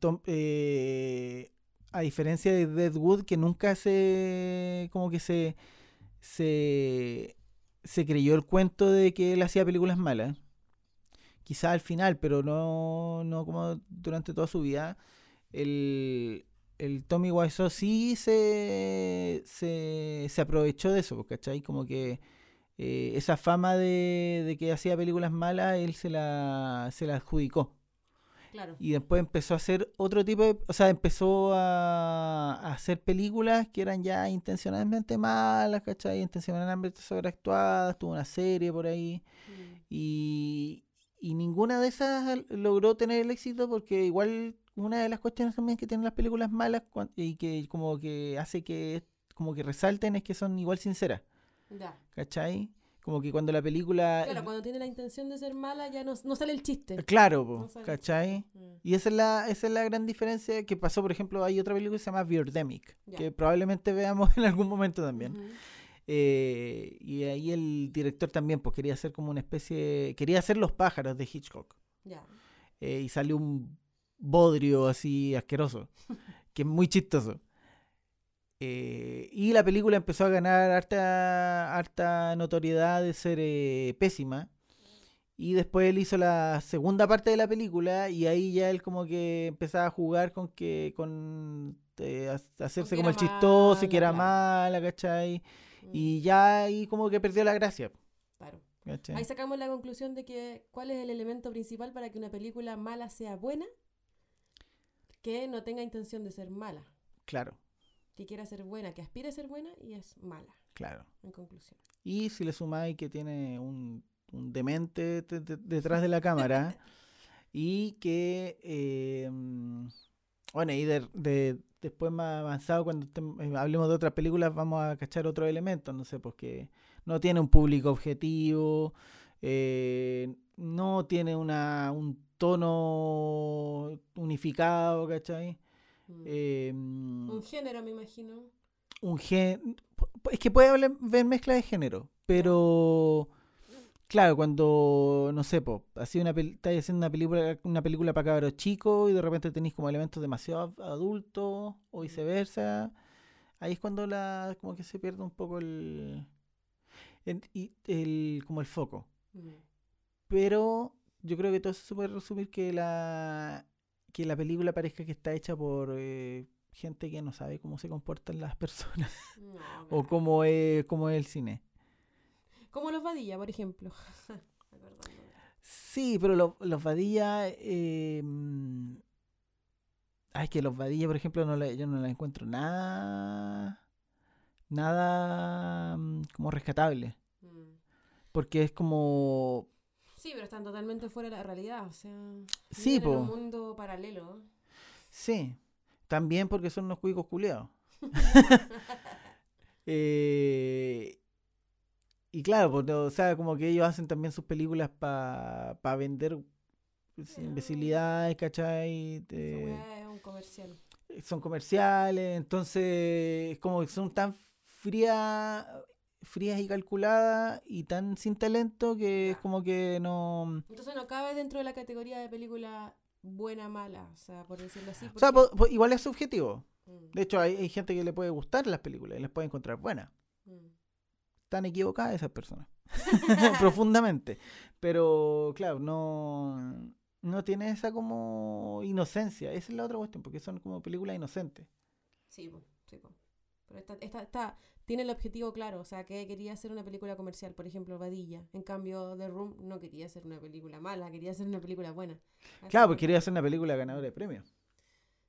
S1: Tom- eh, a diferencia de Deadwood, que nunca se. como que se. se. Se creyó el cuento de que él hacía películas malas. Quizá al final, pero no, no como durante toda su vida. El, el Tommy Wiseau sí se, se, se aprovechó de eso, ¿cachai? Como que eh, esa fama de, de que hacía películas malas, él se la, se la adjudicó.
S2: Claro.
S1: Y después empezó a hacer otro tipo de... O sea, empezó a, a hacer películas que eran ya intencionalmente malas, ¿cachai? Intencionalmente sobreactuadas. Tuvo una serie por ahí.
S2: Mm.
S1: Y, y ninguna de esas logró tener el éxito porque igual una de las cuestiones también que tienen las películas malas y que como que hace que como que resalten es que son igual sinceras,
S2: Ya.
S1: ¿cachai? Como que cuando la película...
S2: Claro, cuando tiene la intención de ser mala ya no, no sale el chiste.
S1: Claro, po,
S2: No.
S1: ¿cachai?
S2: Mm.
S1: Y esa es, la, esa es la gran diferencia que pasó, por ejemplo, hay otra película que se llama Birdemic,
S2: Ya.
S1: que probablemente veamos en algún momento también. Eh, y ahí el director también, pues quería hacer como una especie, quería hacer Los pájaros de Hitchcock.
S2: Ya.
S1: eh, y salió un bodrio así asqueroso, que es muy chistoso. Eh, y la película empezó a ganar harta, harta notoriedad de ser eh, pésima. Y después él hizo la segunda parte de la película y ahí ya él como que empezaba a jugar con que con eh, ha- hacerse como el chistoso y que era mala, ¿cachai?
S2: Mm,
S1: Y ya ahí como que perdió la gracia,
S2: Claro.
S1: ¿cachai?
S2: Ahí sacamos la conclusión de que cuál es el elemento principal para que una película mala sea buena, que no tenga intención de ser mala,
S1: Claro,
S2: que quiera ser buena, que aspire a ser buena y es mala,
S1: claro.
S2: en conclusión.
S1: Y si le sumáis que tiene un, un demente te- te- detrás de la cámara y que, eh, bueno, y de, de- después más avanzado, cuando tem- eh, hablemos de otras películas, vamos a cachar otros elementos, no sé, pues que no tiene un público objetivo, eh, no tiene una, un tono unificado, ¿cachai?
S2: Mm.
S1: Eh, mm,
S2: Un género, me imagino.
S1: un gen... Es que puede haber mezcla de género, pero... Claro, cuando, no sé, po, así una estáis haciendo una película, una película para cabros chicos y de repente tenéis como elementos demasiado ad- adultos o viceversa, ahí es cuando la como que se pierde un poco el, el, y- el- como el foco.
S2: Mm.
S1: Pero yo creo que todo eso se puede resumir que la que la película parezca que está hecha por eh, gente que no sabe cómo se comportan las personas
S2: No,
S1: o cómo es, cómo es el cine.
S2: Como los Vadilla, por ejemplo.
S1: Sí, pero lo- los Vadilla. Eh, mm, ay, que los Vadilla, por ejemplo, no yo no la encuentro nada. Nada mm, como rescatable.
S2: Mm.
S1: Porque es como.
S2: Sí, pero están totalmente fuera de la realidad, o sea,
S1: Sí,
S2: en un mundo paralelo.
S1: Sí. También porque son unos cuicos culeados. Eh, y claro, pues, o sea, como que ellos hacen también sus películas para vender pues,
S2: Ah.
S1: imbecilidades, ¿cachai?
S2: Weá es un comercial.
S1: son comerciales, entonces como que son tan frías frías y calculadas y tan sin talento que es como que no...
S2: Entonces no cabe dentro de la categoría de película buena mala, o sea, por decirlo así.
S1: O sea,
S2: porque-
S1: po- po- igual es subjetivo.
S2: Mm,
S1: De hecho, hay, hay gente que le puede gustar las películas y las puede encontrar buenas.
S2: mm.
S1: Están equivocadas esas personas. Profundamente. Pero, claro, no, no tiene esa como inocencia. Esa es la otra cuestión, porque son como películas inocentes.
S2: Sí, sí, po. Pero esta, esta, esta tiene el objetivo claro, o sea, que quería hacer una película comercial, por ejemplo, Vadilla. En cambio, The Room no quería hacer una película mala, quería hacer una película buena. Así
S1: Claro,
S2: que-
S1: porque quería hacer una película ganadora de premios.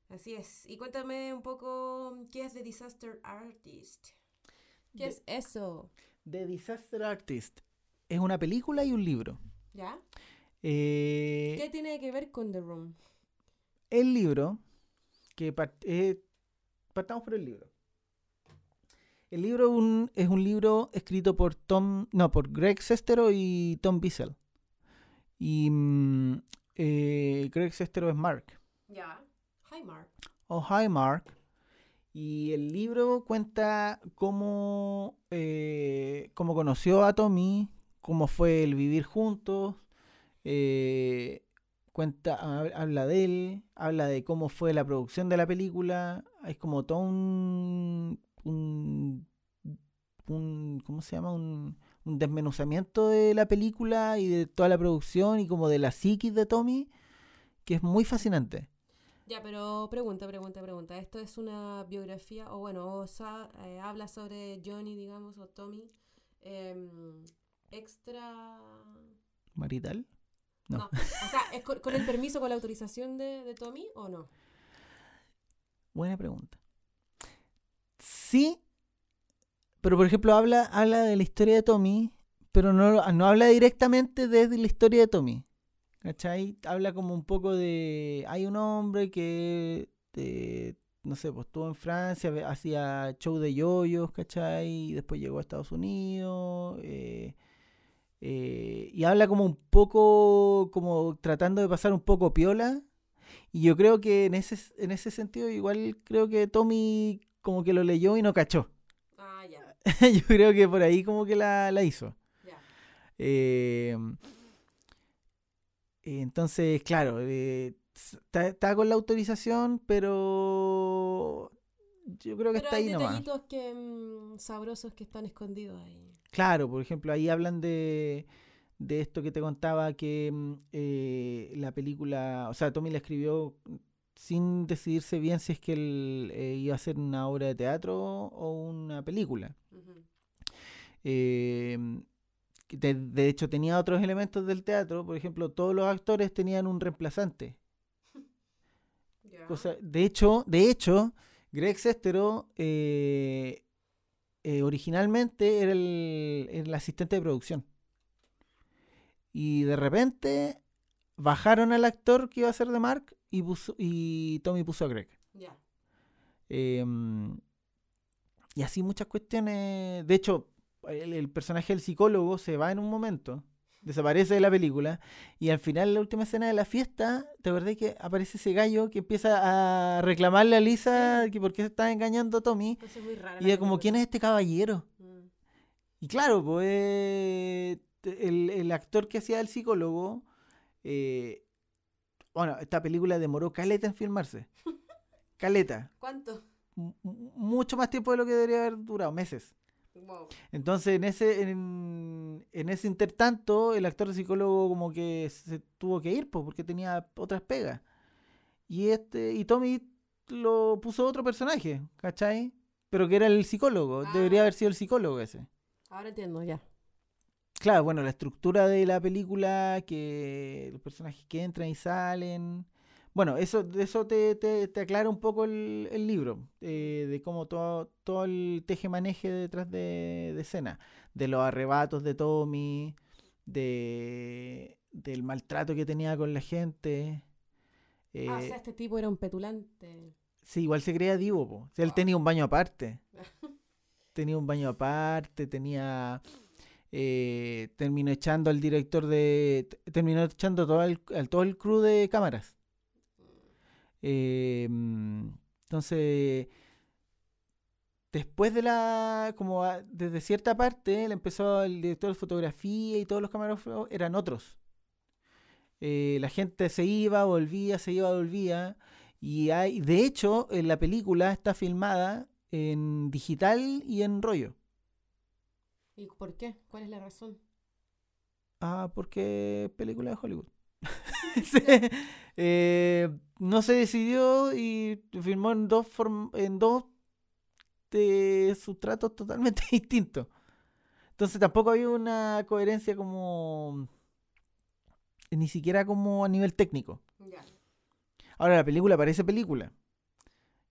S2: Así es. Y cuéntame un poco qué es The Disaster Artist. ¿Qué es eso?
S1: The Disaster Artist es una película y un libro.
S2: ¿Ya?
S1: Eh,
S2: ¿Qué tiene que ver con The Room?
S1: el libro, que part- eh, partamos por el libro. El libro un- es un libro escrito por Tom, no, por Greg Sestero y Tom Bissell. Y mm, eh, Greg Sestero es Mark.
S2: Ya. Hi, Mark.
S1: Oh, hi Mark. Y el libro cuenta cómo, eh, cómo conoció a Tommy, cómo fue el vivir juntos, eh, cuenta, hab- habla de él, habla de cómo fue la producción de la película, es como todo un, un, un- ¿cómo se llama? Un, un desmenuzamiento de la película y de toda la producción y como de la psiquis de Tommy, que es muy fascinante.
S2: Ya, pero pregunta, pregunta, pregunta. ¿Esto es una biografía o bueno, o sa- eh, habla sobre Johnny, digamos, o Tommy? em, extra...
S1: Marital. No.
S2: No. O sea, ¿es con, con el permiso, con la autorización de, de Tommy o no?
S1: Buena pregunta. Sí, pero por ejemplo habla, habla de la historia de Tommy, pero no, no habla directamente desde la historia de Tommy. ¿Cachai? Habla como un poco de... Hay un hombre que, eh, no sé, pues estuvo en Francia, hacía show de yoyos, ¿cachai? Y después llegó a Estados Unidos. eh, eh, y habla como un poco, como tratando de pasar un poco piola. Y yo creo que en ese, en ese sentido, igual creo que Tommy como que lo leyó y no cachó.
S2: Ah, ya.
S1: yo creo que por ahí como que la, la hizo.
S2: Ya.
S1: Eh, entonces, claro, eh, está, está con la autorización, pero yo creo que
S2: Pero
S1: está
S2: hay
S1: ahí nomás.
S2: detallitos que, mm, sabrosos que están escondidos ahí.
S1: Claro, por ejemplo, ahí hablan de, de esto que te contaba que mm, eh, la película, o sea, Tommy la escribió sin decidirse bien si es que él eh, iba a hacer una obra de teatro o una película. Eh, de, de hecho, tenía otros elementos del teatro, por ejemplo, todos los actores tenían un reemplazante. Cosa- de hecho, de hecho, Greg Sestero eh, eh, originalmente era el, el asistente de producción. Y de repente bajaron al actor que iba a ser de Mark y, puso, y Tommy puso a Greg.
S2: Ya.
S1: Em, y así muchas cuestiones. De hecho, el, el personaje del psicólogo se va en un momento, desaparece de la película, y al final, la última escena de la fiesta, ¿te acordás que aparece ese gallo que empieza a reclamarle a Lisa que por qué se estaba engañando a Tommy?
S2: Entonces es muy.
S1: Y ella como, ¿quién es este caballero?
S2: Mm.
S1: Y claro, pues el, el actor que hacía el psicólogo, eh, bueno, esta película demoró caleta en filmarse. Caleta.
S2: ¿Cuánto?
S1: M- mucho más tiempo de lo que debería haber durado, meses.
S2: Wow.
S1: Entonces, en ese, en, en ese intertanto, el actor psicólogo como que se tuvo que ir, porque tenía otras pegas. Y este, y Tommy lo puso otro personaje, ¿cachai? Pero que era el psicólogo, debería
S2: Ah.
S1: haber sido el psicólogo ese.
S2: Ahora entiendo, ya.
S1: Claro, bueno, la estructura de la película, que los personajes que entran y salen. Bueno, eso, eso te, te, te aclara un poco el, el libro, eh, de cómo todo, todo el teje-maneje detrás de, de escena, de los arrebatos de Tommy, de, del maltrato que tenía con la gente. eh,
S2: ah, o sea, este tipo era un petulante.
S1: Sí, igual se creía divo, po. O sea, él
S2: Wow.
S1: tenía un baño aparte. tenía un baño aparte, tenía... eh, terminó echando al director de... Terminó echando todo el, todo el crew de cámaras. Eh, entonces... Después de la... Como desde cierta parte, él empezó el director de fotografía y todos los camarógrafos eran otros. Eh, la gente se iba, volvía, se iba, volvía. Y hay, de hecho, en la película está filmada en digital y en rollo.
S2: ¿Y por qué? ¿Cuál es la razón?
S1: Ah, porque es película de Hollywood. Sí. Eh, no se decidió y filmó en dos form- en dos de sustratos totalmente distintos. Entonces tampoco había una coherencia como ni siquiera como a nivel técnico.
S2: Ya.
S1: Ahora, la película parece película.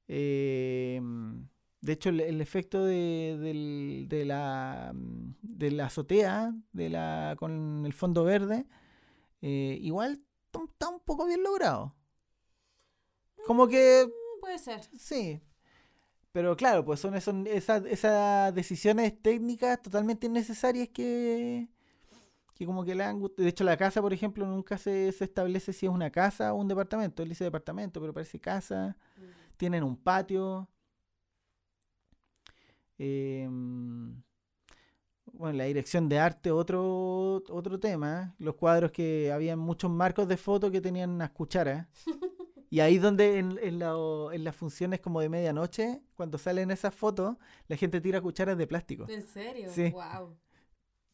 S1: Eh, de hecho, el, el efecto de, del- de la, mm, de la azotea de la, con el fondo verde, eh, igual está un poco bien logrado. Como que,
S2: Mm, Puede ser.
S1: sí. Pero claro, pues son, son esas, esas decisiones técnicas totalmente innecesarias que, que como que le han De hecho, la casa, por ejemplo, nunca se, se establece si es una casa o un departamento. Él dice departamento, pero parece casa.
S2: Mm.
S1: Tienen un patio. Em, bueno, la dirección de arte, otro, otro tema. Los cuadros que habían muchos marcos de foto que tenían unas cucharas. Y ahí donde en, en, la- en las funciones como de medianoche, cuando salen esas fotos, la gente tira cucharas de plástico.
S2: ¿En serio?
S1: Sí.
S2: Wow.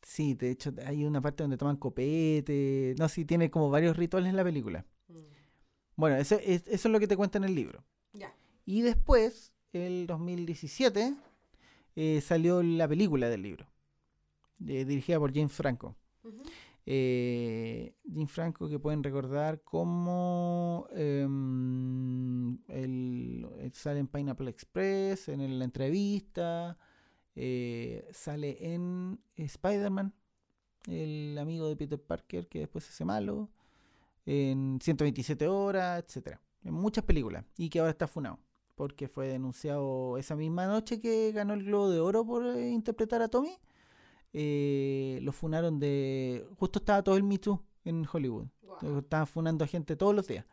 S1: Sí, de hecho hay una parte donde toman copete. No, sí, tiene como varios rituales en la película.
S2: Mm.
S1: Bueno, eso es, eso es lo que te cuenta en el libro.
S2: Ya.
S1: Y después, el 2017, eh, salió la película del libro, eh, dirigida por James Franco.
S2: Ujú.
S1: Eh, Jim Franco, que pueden recordar como em, el, el- sale en Pineapple Express, en la entrevista, eh, sale en Spider-Man, el amigo de Peter Parker que después se hace malo, en 127 horas, etcétera, en muchas películas, y que ahora está funado, porque fue denunciado esa misma noche que ganó el Globo de Oro por eh, interpretar a Tommy eh, lo funaron de. Justo estaba todo el Me Too en Hollywood. Estaban funando a gente todos los días.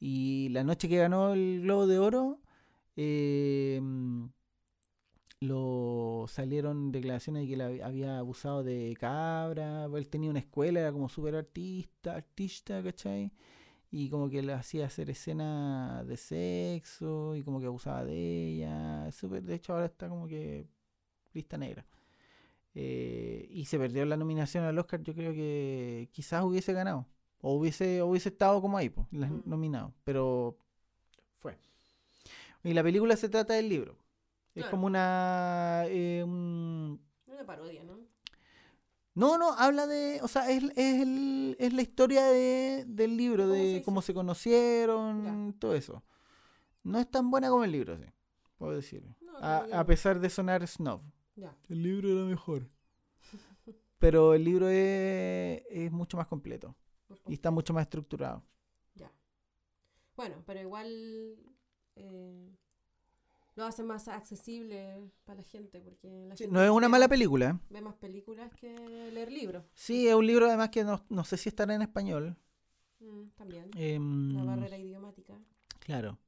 S1: Y la noche que ganó el Globo de Oro, eh, lo salieron declaraciones de que él hab- había abusado de cabra. Él tenía una escuela, era como súper artista, artista, ¿cachai? Y como que le hacía hacer escenas de sexo y como que abusaba de ella. Es súper- de hecho, ahora está como que lista negra. Eh, y se perdió la nominación al Oscar, yo creo que quizás hubiese ganado. O hubiese, hubiese estado como ahí, pues,
S2: Mm.
S1: nominado. Pero fue. Y la película se trata del libro. Es
S2: Claro.
S1: como una... eh, un-
S2: Una parodia, ¿no?
S1: No, no, habla de... O sea, es, es, el- es la historia de, del libro,
S2: ¿Cómo se
S1: de cómo se conocieron,
S2: Ya.
S1: todo eso. No es tan buena como el libro, sí. Puedo decirlo.
S2: No,
S1: A, a pesar de sonar snob.
S2: Ya.
S1: El libro era mejor. Pero el libro es, es mucho más completo y está mucho más estructurado.
S2: Ya. Bueno, pero igual eh, lo hace más accesible para la gente, porque la gente
S1: No es una
S2: ve
S1: mala película. ¿eh?
S2: Ve más películas que leer libros.
S1: Sí, es un libro además que no, no sé si estará en español.
S2: Mm, también.
S1: Em,
S2: La barrera idiomática.
S1: Claro.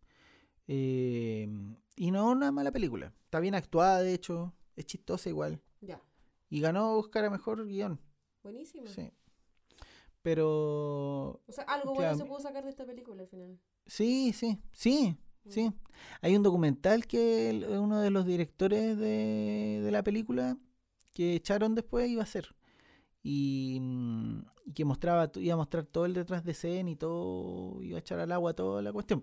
S1: Em, y no es una mala película. Está bien actuada, de hecho. Es chistosa igual.
S2: Ya.
S1: Y ganó Oscar a Mejor Guión.
S2: Buenísimo.
S1: Sí. Pero
S2: O sea, algo
S1: Claro.
S2: bueno se pudo sacar de esta película al final.
S1: Sí, sí, sí. Sí. Hay un documental que uno de los directores de, de la película que echaron después iba a hacer. Y, mm, y que mostraba, iba a mostrar todo el detrás de escena y todo, iba a echar al agua toda la cuestión.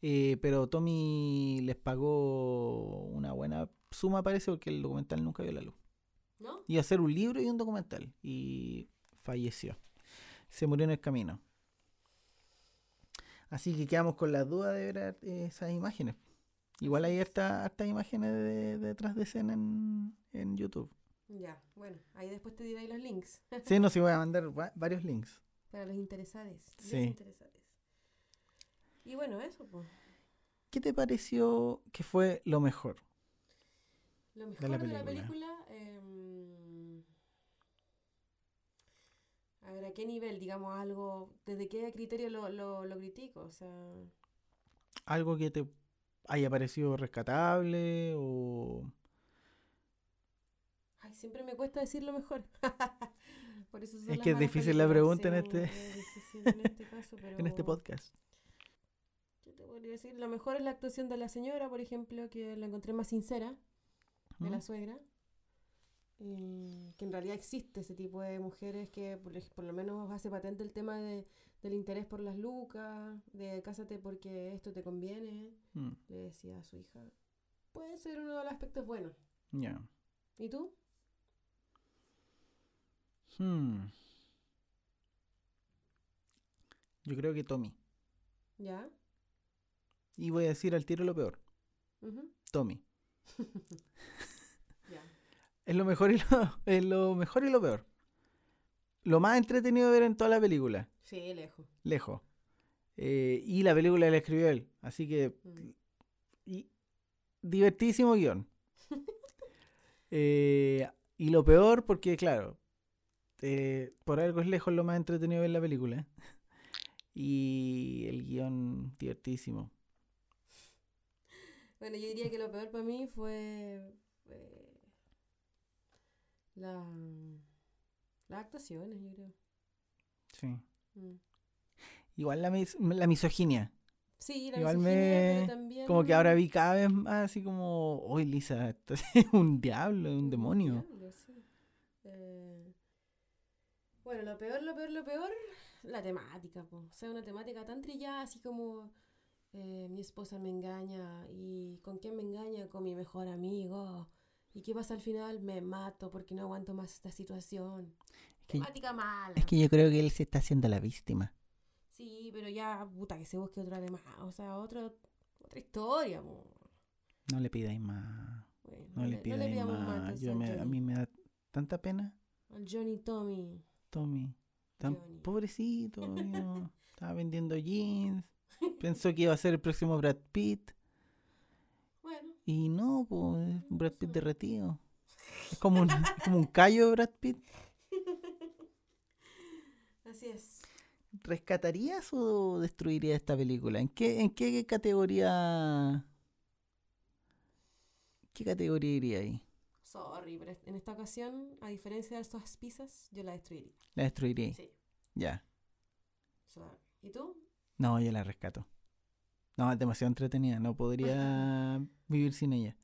S1: Eh, pero Tommy les pagó una buena suma, parece, porque el documental nunca vio la luz.
S2: ¿No?
S1: Iba a hacer un libro y un documental. Y falleció. Se murió en el camino. Así que quedamos con la duda de ver ar- esas imágenes. Igual hay harta- hartas imágenes de, de detrás de escena en, en YouTube.
S2: Ya. Bueno, ahí después te diré los links
S1: Sí, no, sí voy a mandar va- varios links.
S2: para los interesados.
S1: Sí.
S2: desinteresados. Y bueno, eso, pues.
S1: ¿Qué te pareció que fue lo mejor?
S2: Lo mejor
S1: De
S2: de
S1: la
S2: la
S1: película.
S2: película. A ver, ¿a qué nivel? Digamos, algo. ¿Desde qué criterio lo, lo, lo critico? O sea.
S1: ¿Algo que te haya parecido rescatable o...
S2: Ay, siempre me cuesta decir lo mejor. Por eso
S1: Es que es difícil la pregunta en este-
S2: en este caso,
S1: en este podcast?
S2: ¿Qué te podría decir? Lo mejor es la actuación de la señora, por ejemplo, que la encontré más sincera, de
S1: ¿Mm?
S2: la suegra. Eh, que en realidad existe ese tipo de mujeres que por, lo menos hace patente el tema de, del interés por las lucas, de cásate porque esto te conviene,
S1: Mm,
S2: le decía a su hija. Puede ser uno de los aspectos buenos.
S1: ya.
S2: ¿Y tú?
S1: Hmm. Yo creo que Tommy.
S2: ¿Ya?
S1: Y voy a decir al tiro lo peor.
S2: Ujú,
S1: Tommy. Es lo mejor y lo, es lo mejor y lo peor. Lo más entretenido de ver en toda la película.
S2: Sí, lejos.
S1: Lejos. Eh, y la película la escribió él. Así que.
S2: Mm.
S1: Y, divertísimo guion. Eh, y lo peor, porque claro. eh, por algo es lejos lo más entretenido de ver la película. Y el guion divertísimo.
S2: Bueno, yo diría que lo peor para mí fue, fue la, las actuaciones, yo creo.
S1: Sí.
S2: Mm.
S1: Igual la, mis- la misoginia.
S2: Sí, la
S1: Igual
S2: misoginia,
S1: me-
S2: pero también...
S1: Como que ahora vi cada vez más así como, uy, Lisa, esto es un diablo, un
S2: un
S1: demonio.
S2: diablo, sí. Eh, bueno, lo peor, lo peor, lo peor, la temática, po. o sea, una temática tan trillada, así como eh, mi esposa me engaña, y ¿con quién me engaña? Con mi mejor amigo. ¿Y qué pasa al final? Me mato porque no aguanto más esta situación.
S1: Que-
S2: Temática mala.
S1: Es que yo creo que él se está haciendo la víctima.
S2: Sí, pero ya, puta, que se busque otra de más. O sea, otro, otra historia, po.
S1: No le pidáis más.
S2: Bueno,
S1: No, le pidáis
S2: pidamos
S1: más. Yo me- a mí me da tanta pena,
S2: Al Johnny Tommy.
S1: Tommy. Tan
S2: Johnny.
S1: pobrecito. Estaba vendiendo jeans. Pensó que iba a ser el próximo Brad Pitt. Y no, pues es Brad Pitt derretido. Es como un, como un callo de Brad Pitt.
S2: así es.
S1: ¿Rescatarías o destruirías esta película? ¿En qué, en qué categoría... ¿Qué categoría iría ahí?
S2: Sorry, pero en esta ocasión, a diferencia de estas pizzas, yo la destruiría.
S1: La destruiría.
S2: Sí.
S1: Ya.
S2: ¿Y tú?
S1: No, yo la rescato. No, es demasiado entretenida. No podría vivir sin ella.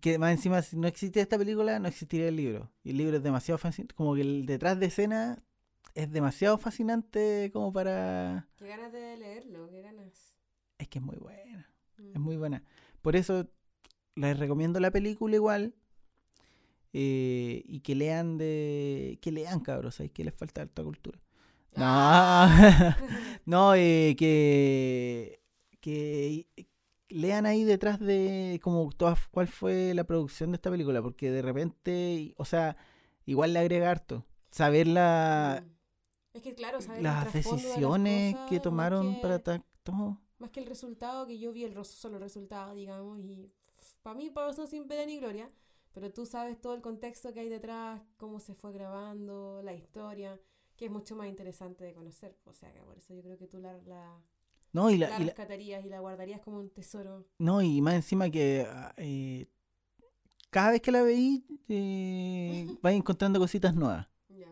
S1: Que más encima, si no existiera esta película, no existiría el libro. Y el libro es demasiado fascinante. Como que el detrás de escena es demasiado fascinante como para...
S2: Qué ganas de leerlo, qué ganas.
S1: Es que es muy buena.
S2: Mm.
S1: Es muy buena. Por eso les recomiendo la película igual. eh, y que lean de. Que lean, cabros. ¿Sabes que les falta alta cultura? No,
S2: Ah.
S1: no eh, que. Que lean ahí detrás de como toda, cuál fue la producción de esta película. Porque de repente. O sea, igual le agrega harto. Saber la,
S2: Mm. Es que claro, saber el
S1: las
S2: trasfondo de las
S1: decisiones que tomaron
S2: que-
S1: para todo.
S2: Más que el resultado, que yo vi el ro- solo resultado, digamos, y para mí pasó sin pena ni gloria, pero tú sabes todo el contexto que hay detrás, cómo se fue grabando, la historia, que es mucho más interesante de conocer. O sea, que por eso yo creo que tú la, la,
S1: No, y
S2: la
S1: la, y la-
S2: rescatarías y la guardarías como un tesoro.
S1: No, y más encima que ah, eh, cada vez que la veí, eh, vas encontrando cositas nuevas.
S2: Ya.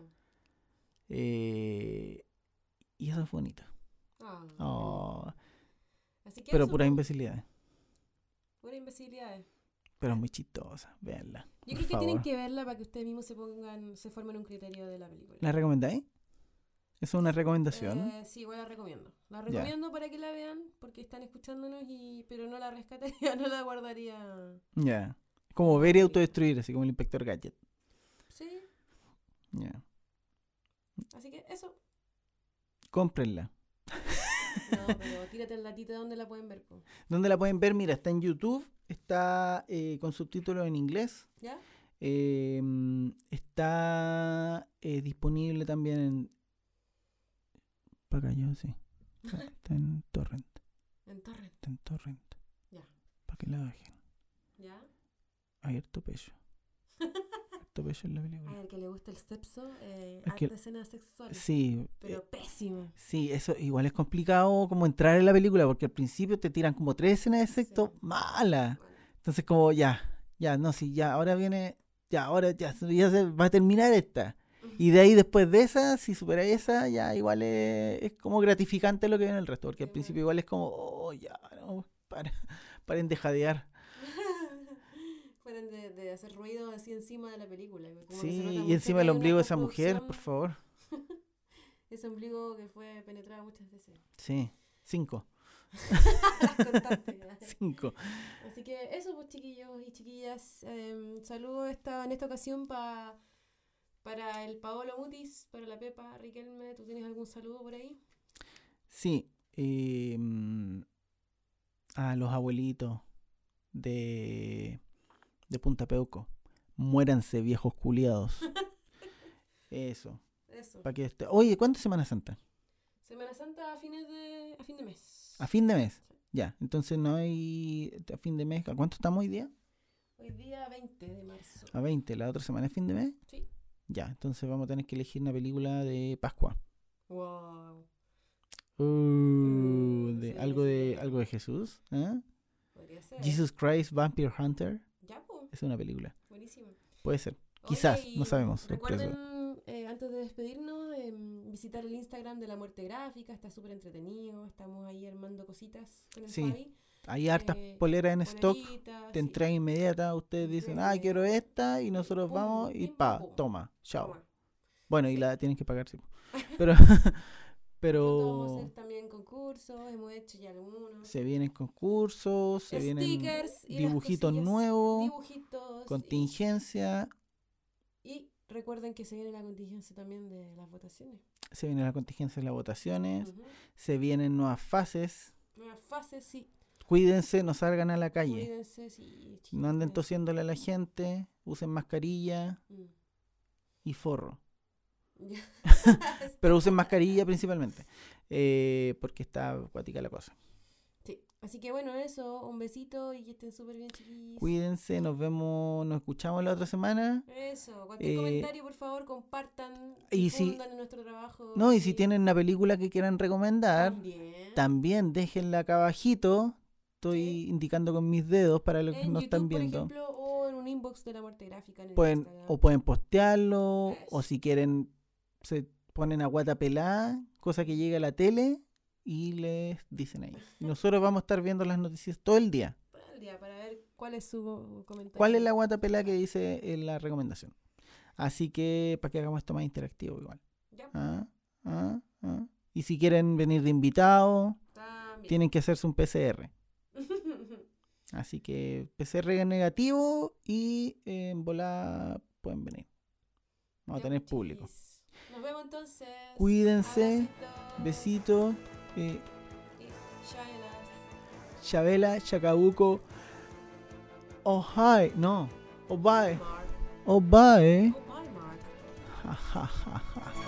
S1: Eh, y eso es bonito.
S2: Ah,
S1: Oh,
S2: Así que
S1: pero
S2: eso,
S1: pura
S2: po,
S1: imbecilidad.
S2: pura imbecilidad.
S1: Pero es muy chistosa, véanla.
S2: Yo creo que tienen que verla para que ustedes mismos se pongan, se formen un criterio de la película.
S1: ¿La recomendáis? ¿Eso es una recomendación?
S2: Eh, sí, igual la recomiendo. La recomiendo para que la vean porque están escuchándonos y pero no la rescataría, no la guardaría.
S1: Ya. Como ver y autodestruir, así como el inspector Gadget.
S2: Sí,
S1: Ya.
S2: así que eso.
S1: Cómprenla.
S2: No, pero tírate el latito de dónde la pueden ver. po.
S1: ¿Dónde la pueden ver? Mira, está en YouTube, está eh, con subtítulos en inglés.
S2: ¿Ya?
S1: Eh, está eh, disponible también en. Yo, sí. Está, en Torrent.
S2: En Torrent.
S1: Está en Torrent.
S2: Ya.
S1: Para que la bajen.
S2: ¿Ya?
S1: Abierto pecho. Abierto pecho en la
S2: A
S1: película.
S2: ver, que le gusta el sexo, eh,
S1: Es que-
S2: escenas sexuales.
S1: Sí,
S2: Pero
S1: eh,
S2: pésimo.
S1: sí, eso igual es complicado como entrar en la película porque al principio te tiran como tres escenas de sexo
S2: Sí.
S1: malas.
S2: Bueno,
S1: Entonces como ya, ya, no, sí, ya, ahora viene, ya, ahora ya, ya se va a terminar esta. Y de ahí después de esa, si superáis esa, ya igual es, es como gratificante lo que viene el resto, porque al principio igual es como, oh, ya, no, para, paren de jadear.
S2: Fueron de, de hacer ruido así encima de la película. como
S1: Sí, y encima el ombligo de esa mujer, por favor.
S2: Ese ombligo que fue penetrado muchas veces.
S1: Sí, cinco,
S2: Constante.
S1: cinco.
S2: Así que eso, pues chiquillos y chiquillas. Eh, saludos esta, en esta ocasión pa- para el Paolo Mutis, para la Pepa Riquelme. ¿Tú tienes algún saludo por ahí?
S1: Sí, eh, mm, a los abuelitos de, de Punta Peuco. Muéranse, viejos culiados. Eso.
S2: Eso.
S1: Para que esté- Oye, ¿cuándo es Semana Santa?
S2: Semana Santa a fines de a fin de mes.
S1: A fin de mes. Ya, entonces no hay a fin de mes. ¿A cuánto estamos hoy día?
S2: Hoy día 20 de marzo.
S1: A 20. ¿La otra semana es fin de mes?
S2: Sí.
S1: Ya, entonces vamos a tener que elegir una película de Pascua.
S2: Wow.
S1: Uh,
S2: Mm,
S1: de,
S2: sí,
S1: algo
S2: sí.
S1: de algo de Jesús. ¿eh?
S2: Podría ser.
S1: Jesus Christ Vampire Hunter.
S2: Ya.
S1: Es una película.
S2: Buenísimo.
S1: Puede ser. Quizás, no sabemos.
S2: Recuerden, antes de despedirnos, em, visitar el Instagram de La Muerte Gráfica. Está súper entretenido. Estamos ahí armando cositas con el
S1: Sí,
S2: Fabi.
S1: Hay hartas
S2: Eh,
S1: poleras en stock.
S2: sí.
S1: entrega inmediata. Ustedes dicen, ah, quiero esta. Y nosotros
S2: pum,
S1: vamos y pa,
S2: pum,
S1: toma, chao.
S2: Toma.
S1: Bueno, y la tienen que pagar, sí. Pero,
S2: Pronto vamos a
S1: pero
S2: hacer también concursos. Hemos hecho ya algunos.
S1: se vienen concursos, se vienen
S2: Stickers
S1: dibujitos nuevos,
S2: Dibujitos.
S1: contingencia.
S2: Recuerden que se viene la contingencia también de las votaciones.
S1: Se viene la contingencia de las votaciones. Se vienen nuevas fases.
S2: Nuevas fases, sí.
S1: Cuídense, no salgan a la calle.
S2: Cuídense, sí.
S1: No anden tosiéndole a la gente. Usen mascarilla
S2: Mm.
S1: y forro. Pero usen mascarilla principalmente. eh, porque está acuática la cosa.
S2: Sí. Así que bueno, eso. Un besito y que estén súper bien, chiquillos.
S1: Cuídense, nos vemos, nos escuchamos la otra semana.
S2: Eso. Cualquier
S1: Eh,
S2: comentario, por favor, compartan.
S1: y si-
S2: nuestro trabajo.
S1: No, y si tienen una película que quieran recomendar,
S2: También.
S1: también déjenla acá abajito. Estoy
S2: Sí.
S1: indicando con mis dedos para los que no están viendo.
S2: por ejemplo, o en un inbox de la muerte gráfica en el
S1: pueden,
S2: Instagram.
S1: o pueden postearlo, o si quieren, se ponen a guata pelada, cosa que llega a la tele y les dicen ahí. Nosotros vamos a estar viendo las noticias todo el día.
S2: Todo el día para ver cuál es su comentario.
S1: ¿Cuál es la guata pelada que dice en la recomendación? Así que para que hagamos esto más interactivo igual.
S2: Ya,
S1: Ah, ah, ah. Y si quieren venir de invitados,
S2: también.
S1: tienen que hacerse un PCR. Así que PCR negativo y eh, en volada pueden venir. Vamos a tener
S2: pues,
S1: público.
S2: Nos vemos entonces.
S1: Cuídense. Besitos. Eh. Chabela, Chacabuco. Oh, hi. No. Oh. Oh, bye.
S2: Oh, bye, Mark.
S1: Ja, ja.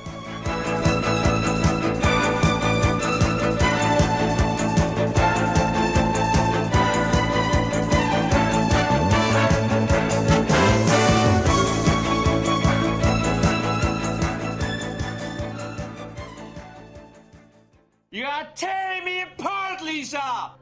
S1: You are tearing me apart, Lisa!